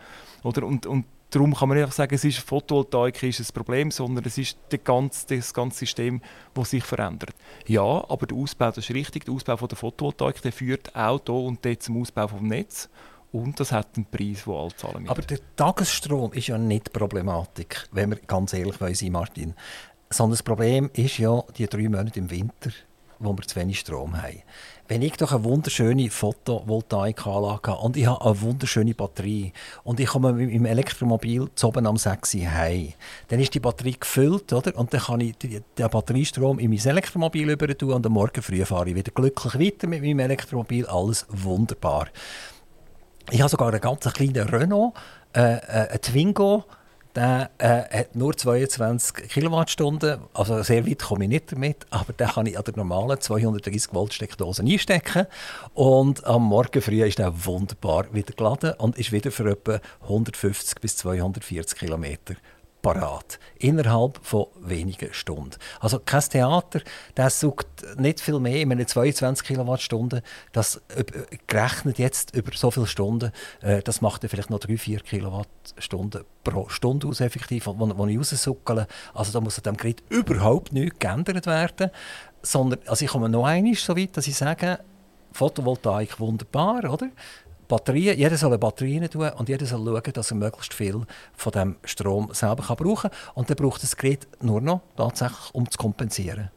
Oder? Und, und darum kann man nicht einfach sagen, es ist Photovoltaik ist ein Problem, sondern es ist ganze, das ganze System, das sich verändert. Ja, aber der Ausbau, das ist richtig, der Ausbau von der Photovoltaik der führt auch hier und dort zum Ausbau des Netzes. Und das hat einen Preis, den alle zahlen müssen. Aber der Tagesstrom ist ja nicht die Problematik, wenn wir ganz ehrlich sein Martin. Sondern das Problem ist ja die drei Monate im Winter, wo wir zu wenig Strom haben. Wenn ich doch eine wunderschöne Photovoltaikanlage habe und ich habe eine wunderschöne Batterie und ich komme mit meinem Elektromobil zu oben am 6 Uhr heim, dann ist die Batterie gefüllt oder? und dann kann ich den Batteriestrom in mein Elektromobil über tun und am Morgen früh fahre ich wieder glücklich weiter mit meinem Elektromobil. Alles wunderbar. Ich habe sogar einen ganz kleinen Renault, äh, äh, einen Twingo, der äh, hat nur 22 Kilowattstunden, also sehr weit komme ich nicht damit, aber den kann ich an der normalen 230 Volt Steckdose einstecken. Und am Morgen früh ist er wunderbar wieder geladen und ist wieder für etwa 150 bis 240 Kilometer parat. Innerhalb von wenigen Stunden. Also kein Theater, das sucht nicht viel mehr, ich meine 22 Kilowattstunden, das gerechnet jetzt über so viele Stunden, äh, das macht ja vielleicht noch 3-4 Kilowattstunden pro Stunde aus, effektiv, wo ich raussuckle. Also da muss an dem Gerät überhaupt nichts geändert werden, sondern, also ich komme noch einmal so weit, dass ich sage, Photovoltaik wunderbar, oder? Batterien, jeder soll eine Batterie rein tun und jeder soll schauen, dass er möglichst viel von dem Strom selber brauchen kann. Und dann braucht das Gerät nur noch tatsächlich, um zu kompensieren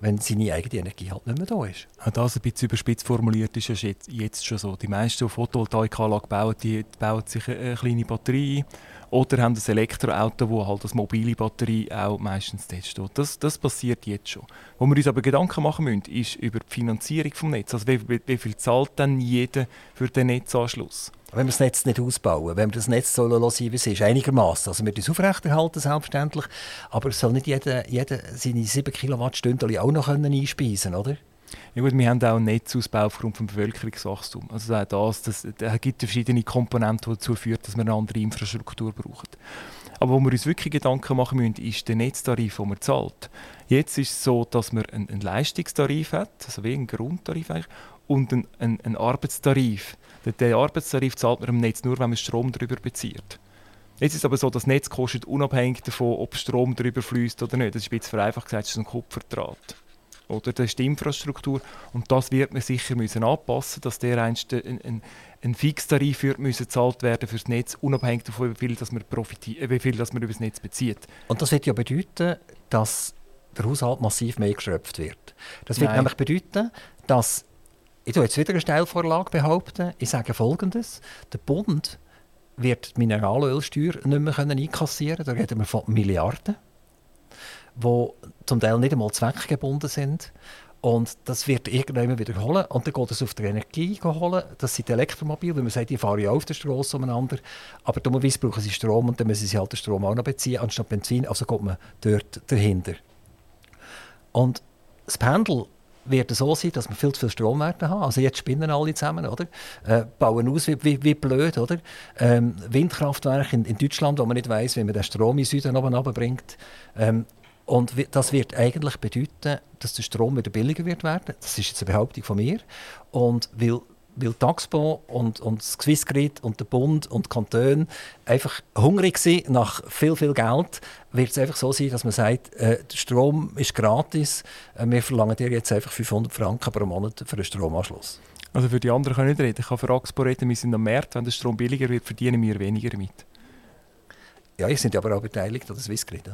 wenn seine eigene Energie halt nicht mehr da ist. Das ein bisschen überspitzt formuliert ist ja jetzt schon so. Die meisten, die Photovoltaikanlage bauen, die bauen sich eine kleine Batterie ein oder haben ein Elektroauto, wo halt eine mobile Batterie auch meistens dort steht. Das, das passiert jetzt schon. Wo wir uns aber Gedanken machen müssen, ist über die Finanzierung des Netzes. Also wie, wie viel zahlt dann jeder für den Netzanschluss? Wenn wir das Netz nicht ausbauen, wenn wir das Netz so lassen, wie es ist, einigermaßen. Also wir das aufrechterhalten, selbstverständlich. Aber es soll nicht jeder, jeder seine 7 Kilowattstunden auch noch einspeisen können, oder? Ja gut, wir haben auch einen Netzausbau aufgrund des Bevölkerungswachstums. Also das, das, das gibt verschiedene Komponenten, die dazu führen, dass wir eine andere Infrastruktur brauchen. Aber wo wir uns wirklich Gedanken machen müssen, ist der Netztarif, den man zahlt. Jetzt ist es so, dass man einen, Leistungstarif hat, also wie einen Grundtarif eigentlich, und einen, einen, einen Arbeitstarif. Den, Arbeitstarif zahlt man im Netz nur, wenn man Strom darüber bezieht. Jetzt ist es aber so, das Netz kostet unabhängig davon, ob Strom darüber fließt oder nicht. Das ist ein bisschen vereinfacht gesagt, das ist ein Kupferdraht. Oder das ist die Infrastruktur. Und das wird man sicher müssen anpassen, dass der einst ein, ein, ein Fixtarif wird müssen gezahlt werden für das Netz, unabhängig davon, wie viel, das man, äh, wie viel das man über das Netz bezieht. Und das wird ja bedeuten, dass der Haushalt massiv mehr geschröpft wird. Das wird Nein. nämlich bedeuten, dass ich tue jetzt wieder eine Stellvorlage behaupten. Ich sage Folgendes: Der Bund wird die Mineralölsteuer nicht mehr einkassieren können. Da reden wir von Milliarden die zum Teil nicht einmal zweckgebunden sind. Und das wird irgendwann wiederholen. Und dann geht es auf die Energie holen. Das sind Elektromobile, weil man sagt, die fahren ja auf der Straße umeinander. Aber dummerweise brauchen sie Strom und dann müssen sie halt den Strom auch noch beziehen, anstatt Benzin. Also geht man dort dahinter. Und das Pendel wird so sein, dass wir viel zu viel Stromwerte haben. Also jetzt spinnen alle zusammen, oder? Äh, bauen aus wie, wie, wie blöd, oder? Ähm, Windkraftwerke in, in, Deutschland, wo man nicht weiß, wie man den Strom in Süden oben runterbringt. Ähm, und das wird eigentlich bedeuten, dass der Strom wieder billiger wird werden. Das ist jetzt eine Behauptung von mir. Und weil, weil Taxpo und, und das Swissgrid und der Bund und die Kantone einfach hungrig sind nach viel, viel Geld, wird es einfach so sein, dass man sagt, äh, der Strom ist gratis, äh, wir verlangen dir jetzt einfach 500 Franken pro Monat für einen Stromanschluss. Also für die anderen kann ich nicht reden. Ich kann für Axpo reden, wir sind am März, wenn der Strom billiger wird, verdienen wir weniger damit. Ja, ich sind aber auch beteiligt an der Swissgrid.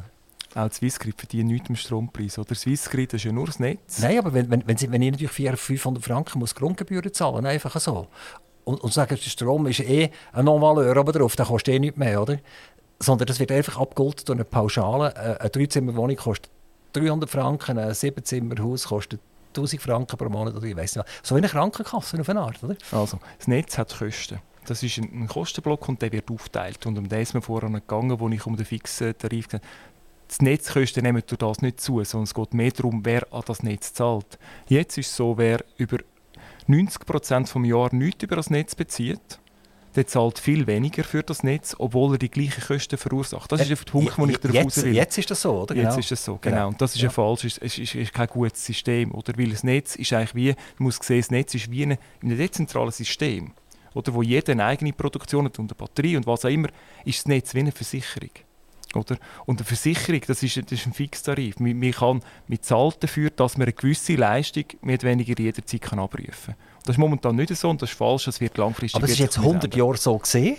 Auch Swissgrid verdient nichts am Strompreis. Oder Swissgrid ist ja nur das Netz. Nein, aber wenn, wenn, wenn, Sie, wenn ich natürlich 400, 500 Franken muss Grundgebühren zahlen einfach so. Und, und sagen, der Strom ist eh ein Non-Valeur oben drauf, dann kostet eh nichts mehr, oder? Sondern das wird einfach abgeholt durch eine Pauschale. Äh, eine Dreizimmerwohnung kostet 300 Franken, ein Siebenzimmerhaus kostet 1000 Franken pro Monat oder ich weiß nicht. So wie eine Krankenkasse auf eine Art, oder? Also, das Netz hat Kosten. Das ist ein Kostenblock und der wird aufgeteilt. Und um den ist man vorher gegangen, wo ich um den fixen Tarif gesagt die Netzkosten nehmen durch das nicht zu, sondern es geht mehr darum, wer an das Netz zahlt. Jetzt ist es so, wer über 90 Prozent vom Jahr nichts über das Netz bezieht, der zahlt viel weniger für das Netz, obwohl er die gleichen Kosten verursacht. Das ist der Punkt, wo ich darauf jetzt, will. Jetzt ist das so, oder? Jetzt genau. ist es so, genau. genau. Und das ist ja. ein falsches, es ist, ist, kein gutes System, oder? Weil das Netz ist eigentlich wie, man muss sehen, das Netz ist wie ein, ein dezentrales System, oder? Wo jeder eine eigene Produktion hat und eine Batterie und was auch immer, ist das Netz wie eine Versicherung. Oder? Und eine Versicherung, das ist, das ist ein Fixtarif. Man, man, kann, man zahlt dafür, dass man eine gewisse Leistung mit weniger jederzeit kann abrufen kann. Das ist momentan nicht so und das ist falsch, das wird langfristig... Aber es ist jetzt 100 Jahre so gesehen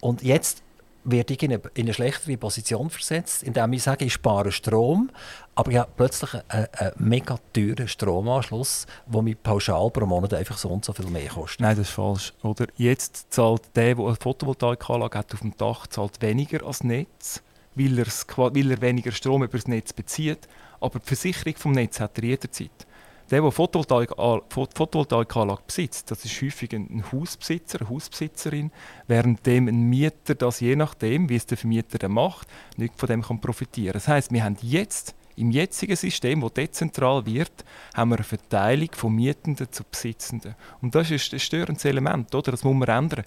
und jetzt werde ich in eine, in eine, schlechtere Position versetzt, indem ich sage, ich spare Strom, aber ich habe plötzlich einen, einen mega teuren Stromanschluss, der mir pauschal pro Monat einfach so und so viel mehr kostet. Nein, das ist falsch. Oder jetzt zahlt der, der eine Photovoltaikanlage hat auf dem Dach, zahlt weniger als Netz, weil, weil er weniger Strom über das Netz bezieht, aber die Versicherung vom Netz hat er jederzeit. Der, der Photovoltaikanlage besitzt, das ist häufig ein Hausbesitzer, eine Hausbesitzerin, während dem ein Mieter das je nachdem, wie es der Vermieter dann macht, nicht von dem kann profitieren. Das heißt, wir haben jetzt im jetzigen System, das dezentral wird, haben wir eine Verteilung von Mietenden zu Besitzenden. Und das ist ein störendes Element, oder? Das muss man ändern.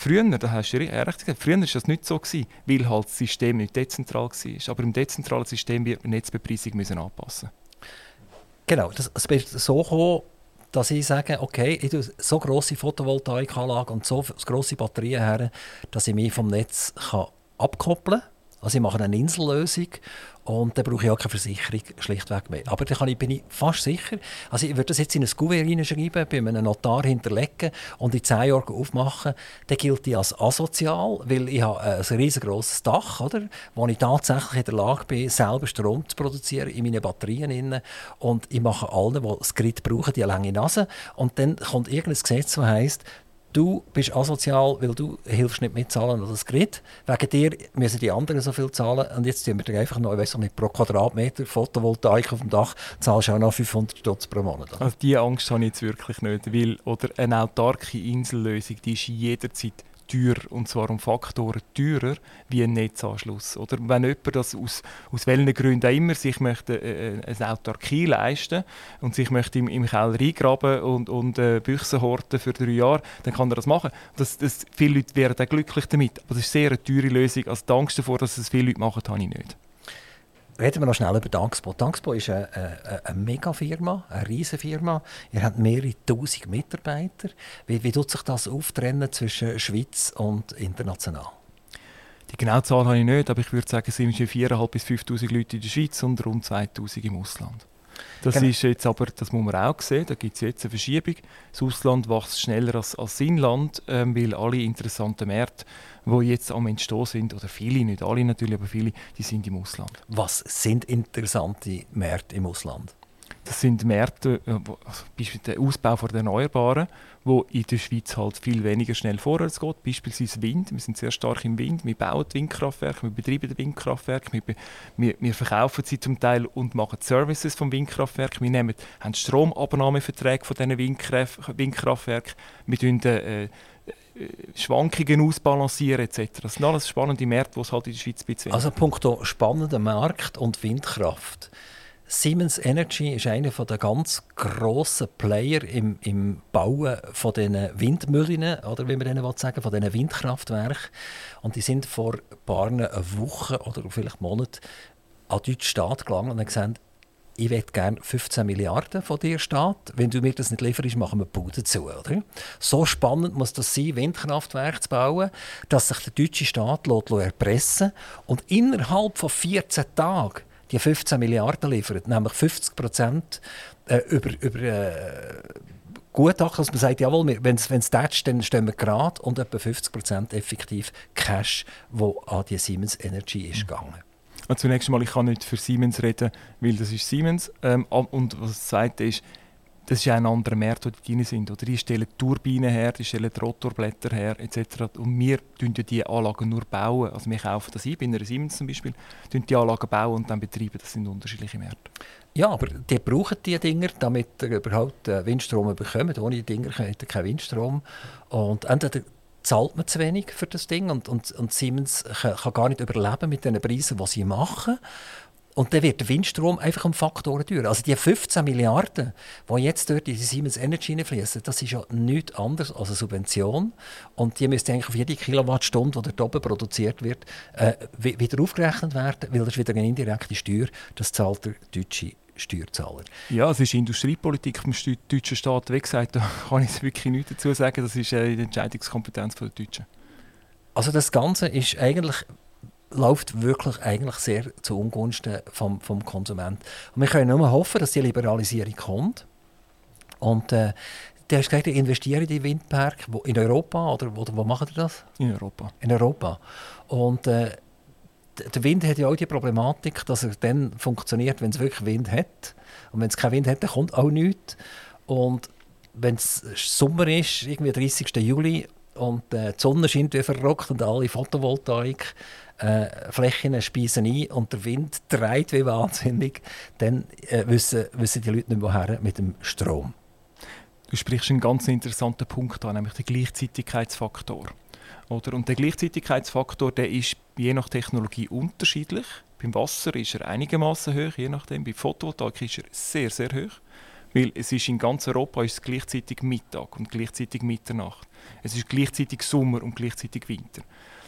Früher, da hast du recht gesagt, früher war das nicht so, gewesen, weil halt das System nicht dezentral war. Aber im dezentralen System wird man die Netzbepreisung müssen anpassen Genau, das, es wird so kommen, dass ich sage, okay, ich tue so grosse Photovoltaikanlage und so grosse Batterien her, dass ich mich vom Netz kann abkoppeln kann. Also ich mache eine Insellösung und dann brauche ich auch keine Versicherung schlichtweg mehr. Aber da ich, bin ich fast sicher, also ich würde das jetzt in ein Kuvert reinschreiben, bei einem Notar hinterlegen und in zehn Jahren aufmachen, dann gilt die als asozial, weil ich habe ein riesengroßes Dach, oder, wo ich tatsächlich in der Lage bin, selber Strom zu produzieren in meinen Batterien. Innen. Und ich mache allen, die das Grid brauchen, die lange Nase. Und dann kommt irgendein Gesetz, das heisst, du bist asozial, weil du hilfst nicht mitzahlen an das Grid. Wegen dir müssen die anderen so viel zahlen. Und jetzt tun wir dir einfach noch, ich weiss nicht, pro Quadratmeter Photovoltaik auf dem Dach zahlst du auch noch 500 Stutz pro Monat. Also diese Angst habe ich jetzt wirklich nicht, weil oder eine autarke Insellösung, die ist jederzeit teurer, und zwar um Faktoren teurer wie ein Netzanschluss. Oder wenn jemand das aus, aus welchen Gründen auch immer sich möchte äh, eine Autarkie leisten und sich möchte im, im Keller eingraben und, und äh, Büchsen horten für drei Jahre, dann kann er das machen. Das, das, viele Leute wären dann glücklich damit, aber das ist sehr eine teure Lösung. Also die Angst davor, dass es viele Leute machen, habe ich nicht. Reden wir noch schnell über Dankspo. Dankspo ist eine, eine, eine Megafirma, eine Riesenfirma. Ihr habt mehrere tausend Mitarbeiter. Wie, wie tut sich das auftrennen zwischen Schweiz und international? Die genaue Zahl habe ich nicht, aber ich würde sagen, es sind 4'500 bis 5'000 Leute in der Schweiz und rund 2'000 im Ausland. Das genau. ist jetzt aber, das muss man auch sehen, da gibt es jetzt eine Verschiebung. Das Ausland wächst schneller als, als Inland, ähm, weil alle interessanten Märkte, die jetzt am Entstehen sind, oder viele, nicht alle natürlich, aber viele, die sind im Ausland. Was sind interessante Märkte im Ausland? Das sind Märkte, äh, also der Ausbau der Erneuerbaren, wo in der Schweiz halt viel weniger schnell vorwärts geht. Beispielsweise Wind. Wir sind sehr stark im Wind. Wir bauen Windkraftwerke, wir betreiben Windkraftwerke, wir, wir, wir, verkaufen sie zum Teil und machen Services vom Windkraftwerk. Wir nehmen, haben Stromabnahmeverträge von diesen Windkraftwerken. Wir tun äh, äh, Schwankungen ausbalancieren etc. Das sind alles spannende Märkte, die es halt in der Schweiz gibt. Also punkto spannender Markt und Windkraft. Siemens Energy ist einer der ganz grossen Player im, im Bauen von diesen Windmühlen, oder wie man denen sagen von diesen Windkraftwerken. Und die sind vor ein paar Wochen oder vielleicht Monaten an den deutschen Staat gelangt und haben gesagt, ich möchte gerne 15 Milliarden von dir, Staat. Wenn du mir das nicht lieferst, machen wir die Bude zu. Oder? So spannend muss das sein, Windkraftwerke zu bauen, dass sich der deutsche Staat erpressen lässt und innerhalb von 14 Tagen die 15 Milliarden liefert, nämlich 50 Prozent äh, über, über äh, Gutachten, dass man sagt, jawohl, wenn es tätscht, dann stehen wir gerade und etwa 50 Prozent effektiv Cash, wo an die Siemens Energy ist gegangen. Und zunächst einmal, ich kann nicht für Siemens reden, weil das ist Siemens. Ähm, und was das Zweite ist, das ist ja ein anderer Markt, wo die drin sind. Oder die stellen Turbinen her, die stellen Rotorblätter her, etc. Und wir bauen die Anlagen nur bauen. Also wir kaufen das ein, bei einer Siemens zum Beispiel, die Anlagen bauen und dann betreiben. Das sind unterschiedliche Märkte. Ja, aber die brauchen die Dinger, damit ihr überhaupt äh, Windstrom bekommt. Ohne die Dinger habt ihr keinen Windstrom. Und entweder zahlt man zu wenig für das Ding und, und, und Siemens kann gar nicht überleben mit den Preisen, die sie machen. Und dann wird der Windstrom einfach um Faktoren teurer. Also die 15 Milliarden, die jetzt dort in die Siemens Energy fließen, das ist ja nichts anderes als eine Subvention. Und die müsste eigentlich auf jede Kilowattstunde, die dort oben produziert wird, äh, wieder aufgerechnet werden, weil das ist wieder eine indirekte Steuer. Das zahlt der deutsche Steuerzahler. Ja, es ist Industriepolitik vom deutschen Staat. Wie gesagt, da kann ich wirklich nichts dazu sagen. Das ist äh, die Entscheidungskompetenz der Deutschen. Also das Ganze ist eigentlich läuft wirklich eigentlich sehr zu Ungunsten vom, vom Konsumenten. Und wir können nur hoffen, dass die Liberalisierung kommt. Und äh, du hast gesagt, investieren in die Windpark in Europa oder wo, wo machen die das? In Europa. In Europa. Und äh, der Wind hat ja auch die Problematik, dass er dann funktioniert, wenn es wirklich Wind hat. Und wenn es keinen Wind hat, dann kommt auch nichts. Und wenn es Sommer ist, irgendwie 30. Juli, und äh, die Sonne scheint wie verrockt und alle Photovoltaik äh, Flächen speisen ein und der Wind dreht wie wahnsinnig, dann äh, wissen, wissen die Leute nicht woher mit dem Strom. Du sprichst einen ganz interessanten Punkt an, nämlich den Gleichzeitigkeitsfaktor. Oder? Und der Gleichzeitigkeitsfaktor der ist je nach Technologie unterschiedlich. Beim Wasser ist er einigermaßen hoch, je nachdem. Bei Photovoltaik ist er sehr, sehr hoch. Weil es ist in ganz Europa ist gleichzeitig Mittag und gleichzeitig Mitternacht. Es ist gleichzeitig Sommer und gleichzeitig Winter.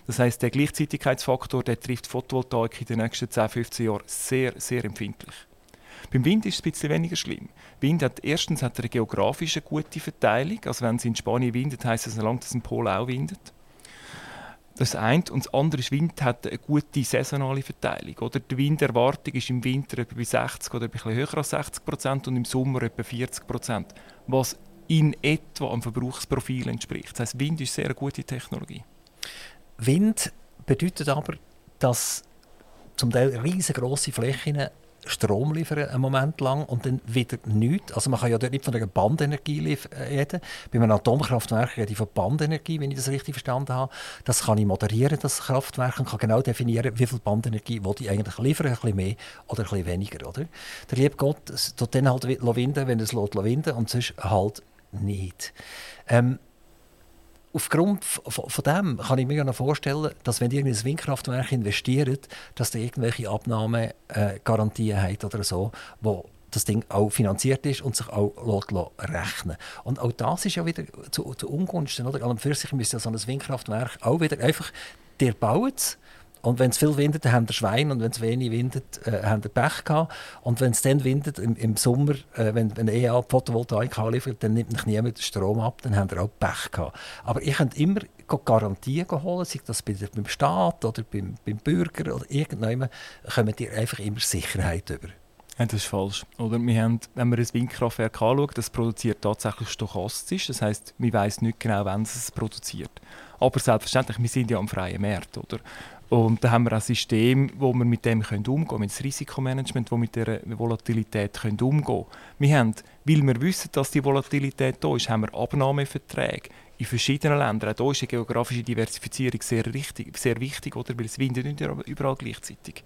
Das heißt, der Gleichzeitigkeitsfaktor der trifft Photovoltaik in den nächsten 10, 15 Jahren sehr, sehr empfindlich. Beim Wind ist es ein bisschen weniger schlimm. Wind hat erstens hat eine geografische gute Verteilung. Also wenn es in Spanien windet, heißt es, solange es im Pol auch windet. Das eine. Und das andere ist, Wind hat eine gute saisonale Verteilung. Oder die Winderwartung ist im Winter etwa bei 60 oder bisschen höher als 60 Prozent und im Sommer etwa 40 Prozent. Was in etwa am Verbrauchsprofil entspricht. Das heißt, Wind ist sehr eine gute Technologie. Wind bedeutet aber, dass zum Teil riesengroße Flächen Strom liefern einen Moment lang und dann wieder nichts. Also man kann ja dort nicht von einer Bandenergie reden. Bei einem Atomkraftwerk rede ich von Bandenergie, wenn ich das richtig verstanden habe. Das kann ich moderieren, das Kraftwerk, und kann genau definieren, wie viel Bandenergie will ich eigentlich liefern, ein bisschen mehr oder ein bisschen weniger. Oder? Der liebe Gott tut dann halt winden, wenn es winden und sonst halt nicht. Ähm, aufgrund von dem kann ich mir noch vorstellen, dass wenn ihr in ein Windkraftwerk investiert, dass ihr irgendwelche Abnahmegarantien äh, habt oder so, wo das Ding auch finanziert ist und sich auch rechnen Und auch das ist ja wieder zu, zu Ungunsten. Oder? An und für sich müsste so ein Windkraftwerk auch wieder einfach, der baut es, und wenn es viel windet, dann haben wir Schwein und wenn es wenig windet, äh, haben wir Pech gehabt. Und wenn es dann windet im, im Sommer, äh, wenn, wenn EA Photovoltaik anliefert, dann nimmt nicht niemand den Strom ab, dann haben wir auch Pech gehabt. Aber ich könnte immer Garantien holen, sei das bei, beim Staat oder beim, beim Bürger oder irgendjemand, kommen die einfach immer Sicherheit über. Ja, das ist falsch. Oder wir haben, wenn man ein Windkraftwerk anschaut, das produziert tatsächlich stochastisch. Das heißt, man weiß nicht genau, wann es produziert. Aber selbstverständlich, wir sind ja am freien Markt. Oder? Und da haben wir ein System, wo wir mit dem umgehen können, mit dem Risikomanagement, wo mit der Volatilität umgehen können. Wir haben, weil wir wissen, dass die Volatilität da ist, haben wir Abnahmeverträge in verschiedenen Ländern. Auch hier ist die geografische Diversifizierung sehr, richtig, sehr wichtig, oder? weil es windet nicht überall gleichzeitig.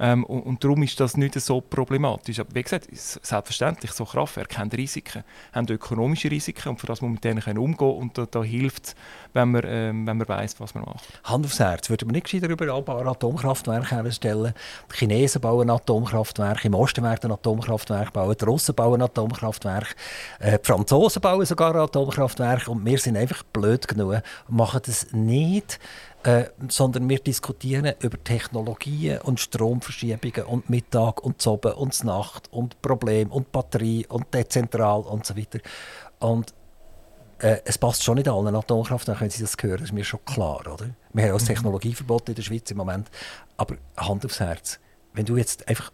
Ähm, und, und, darum ist das nicht so problematisch. Aber wie gesagt, selbstverständlich, so Kraftwerke haben Risiken, haben ökonomische Risiken und für das muss man mit denen können umgehen und da, da hilft es, wenn man, ähm, man weiss, was man macht. Hand aufs Herz, würde man nicht gescheiter überall Atomkraftwerke herstellen? Die Chinesen bauen Atomkraftwerke, im Osten werden Atomkraftwerke bauen, die Russen bauen Atomkraftwerke, äh, die Franzosen bauen sogar Atomkraftwerke und wir sind einfach blöd genug und machen das nicht äh, sondern wir diskutieren über Technologien und Stromverschiebungen und Mittag und Zoben und Nacht und Problem und Batterie und dezentral und so weiter. Und äh, es passt schon nicht allen Atomkraftwerken, wenn Sie das hören, das ist mir schon klar. Oder? Wir haben auch das mhm. Technologieverbot in der Schweiz im Moment. Aber Hand aufs Herz, wenn du jetzt einfach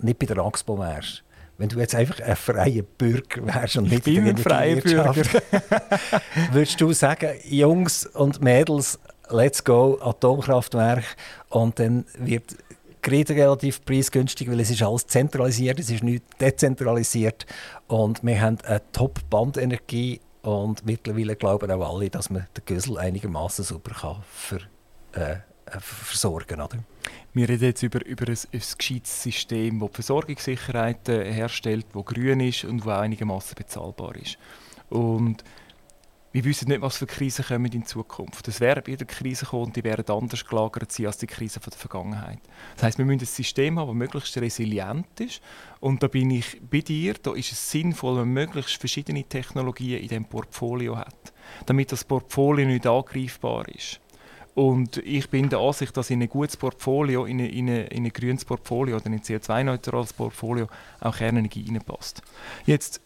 nicht bei der AXPO wärst, wenn du jetzt einfach ein freier Bürger wärst und nicht ich bin ein freier Bürger, würdest du sagen, Jungs und Mädels, let's go, Atomkraftwerk. Und dann wird Gerät relativ preisgünstig, weil es ist alles zentralisiert, es ist nicht dezentralisiert. Und wir haben eine Top-Bandenergie und mittlerweile glauben auch alle, dass man den Güssel einigermaßen super kann für, äh, äh versorgen kann. Wir reden jetzt über, über ein, ein gescheites System, das Versorgungssicherheit äh, herstellt, das grün ist und das einigermaßen bezahlbar ist. Und wir wissen nicht, was für Krisen kommen in Zukunft. Es werden wieder Krisen kommen und die werden anders gelagert sein als die Krisen der Vergangenheit. Das heißt, wir müssen ein System haben, das möglichst resilient ist. Und da bin ich bei dir, da ist es sinnvoll, wenn man möglichst verschiedene Technologien in diesem Portfolio hat, damit das Portfolio nicht angreifbar ist. Und ich bin der Ansicht, dass in ein gutes Portfolio, in ein, in ein, in ein grünes Portfolio oder in ein CO2-neutrales Portfolio auch Kernenergie reinpasst. Jetzt,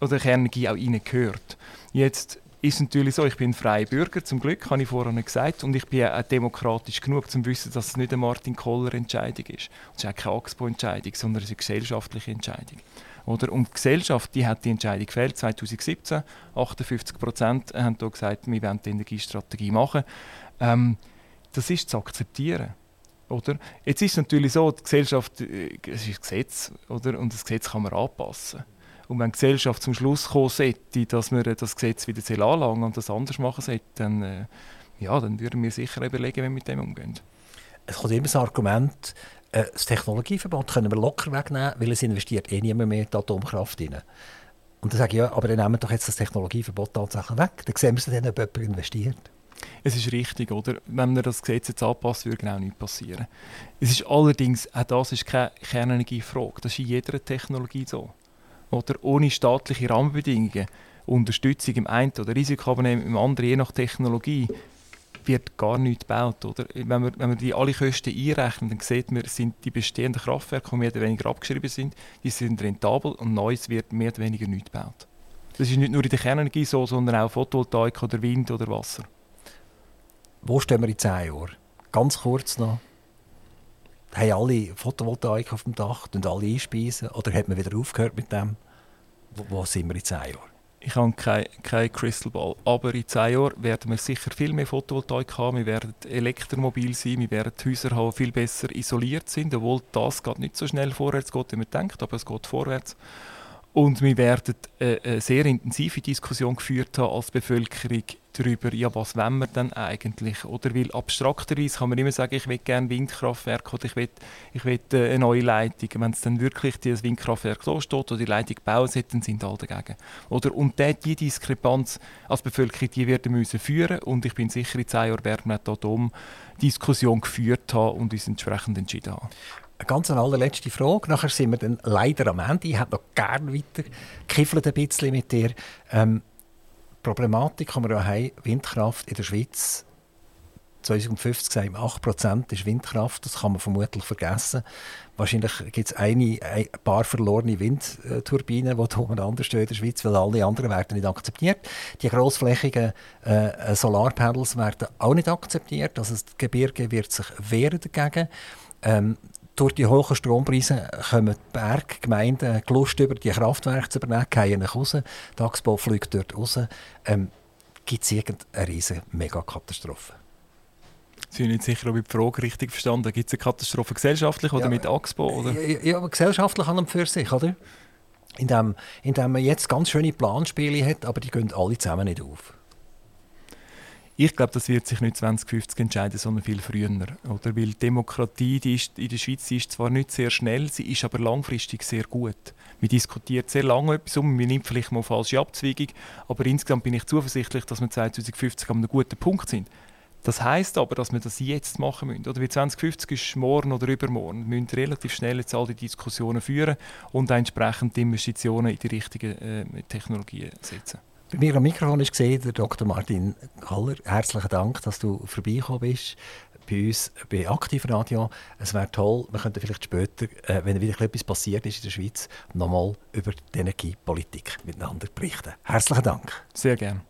oder Kernenergie auch reingehört. Jetzt ist natürlich so, ich bin ein freier Bürger, zum Glück, habe ich vorhin gesagt, und ich bin auch demokratisch genug, um zu wissen, dass es nicht eine Martin Koller Entscheidung ist. Es ist auch keine AXPO-Entscheidung, sondern eine gesellschaftliche Entscheidung. Oder? Und die Gesellschaft die hat die Entscheidung gefällt, 2017. 58 Prozent haben hier gesagt, wir wollen die Energiestrategie machen. Ähm, das ist zu akzeptieren. Oder? Jetzt ist es natürlich so, die Gesellschaft, äh, es ist ein Gesetz, oder? und das Gesetz kann man anpassen. Und wenn die Gesellschaft zum Schluss kommen sollte, dass wir das Gesetz wieder anlangen und das anders machen sollte, dann, äh, ja, dann würden wir sicher überlegen, wie wir mit dem umgehen. Es kommt immer das Argument, äh, das Technologieverbot können wir locker wegnehmen, weil es investiert eh niemand mehr in die Atomkraft rein. Und dann sage ich, ja, aber dann nehmen wir doch jetzt das Technologieverbot tatsächlich weg. Dann sehen wir dann, ob jemand investiert. Es ist richtig, oder? Wenn man das Gesetz jetzt anpasst, würde genau nichts passieren. Es ist allerdings, auch das ist keine Kernenergiefrage. Das ist in jeder Technologie so. Oder ohne staatliche Rahmenbedingungen, Unterstützung im einen oder Risikoabnehmen im anderen, je nach Technologie, wird gar nichts gebaut. Oder? Wenn, wir, wenn wir die alle Kosten einrechnen, dann sieht man, sind die bestehenden Kraftwerke, die mehr oder weniger abgeschrieben sind, die sind rentabel und Neues wird mehr oder weniger nichts gebaut. Das ist nicht nur in der Kernenergie so, sondern auch Photovoltaik oder Wind oder Wasser. Wo stehen wir in zehn Jahren? Ganz kurz noch haben alle Photovoltaik auf dem Dach und alle einspeisen? Oder hat man wieder aufgehört mit dem? Wo, wo sind wir in zehn Jahren? Ich habe kein, kein Crystal Ball. Aber in zehn Jahren werden wir sicher viel mehr Photovoltaik haben. Wir werden elektromobil sein. Wir werden Häuser haben, die viel besser isoliert sind. Obwohl das nicht so schnell vorwärts geht, wie man denkt. Aber es geht vorwärts. Und wir werden eine sehr intensive Diskussion geführt haben als Bevölkerung darüber, ja, was wollen wir denn eigentlich? Oder weil abstrakterweise kann man immer sagen, ich will gerne Windkraftwerk oder ich will, ich will äh, eine neue Leitung. Wenn es dann wirklich das Windkraftwerk so steht oder die Leitung bauen sollte, dann sind alle dagegen. Oder? Und diese Diskrepanz als Bevölkerung, die werden müssen führen und ich bin sicher, in zehn Jahren werden wir die Diskussion geführt haben und uns entsprechend entschieden haben. Eine ganz allerletzte Frage. Nachher sind wir dann leider am Ende. Ich hätte noch gerne weiter gekiffelt ein bisschen mit dir. Ähm, Problematik, die wir haben, Windkraft in der Schweiz. 2050 sagen wir 8% ist Windkraft, das kann man vermutlich vergessen. Wahrscheinlich gibt es ein paar verlorene Windturbinen, die umeinander stehen in der Schweiz, weil alle anderen werden nicht akzeptiert. Die grossflächigen äh, Solarpanels werden auch nicht akzeptiert, also das Gebirge wird sich wehren dagegen. Ähm, durch die hohen Strompreise kommen die Berggemeinden Lust über die Kraftwerke zu übernehmen, gehen raus, der Axbau fliegt dort raus. Ähm, Gibt es irgendeine riesige Megakatastrophe? Sie haben nicht sicher, ob ich die Frage richtig verstanden Gibt es eine Katastrophe gesellschaftlich oder ja, mit Axpo? Oder? Ja, aber gesellschaftlich an und für sich, oder? Indem, indem man jetzt ganz schöne Planspiele hat, aber die gehen alle zusammen nicht auf. Ich glaube, das wird sich nicht 2050 entscheiden, sondern viel früher. Oder? Weil Demokratie die ist, in der Schweiz ist zwar nicht sehr schnell, sie ist aber langfristig sehr gut. Man diskutiert sehr lange etwas um, man nimmt vielleicht mal falsche Abzweigung, aber insgesamt bin ich zuversichtlich, dass wir 2050 an einem guten Punkt sind. Das heißt aber, dass wir das jetzt machen müssen. Oder wie 2050 ist morgen oder übermorgen. Wir müssen relativ schnell jetzt all die Diskussionen führen und entsprechend die Investitionen in die richtigen äh, Technologien setzen. Bei mir am Mikrofon ist gesehen der Dr. Martin Haller. Herzlichen Dank, dass du vorbeigekommen bist bei uns bei Aktivradio. Es wäre toll, wir könnten vielleicht später, äh, wenn wieder etwas passiert ist in der Schweiz, nochmal über die Energiepolitik miteinander berichten. Herzlichen Dank. Sehr gerne.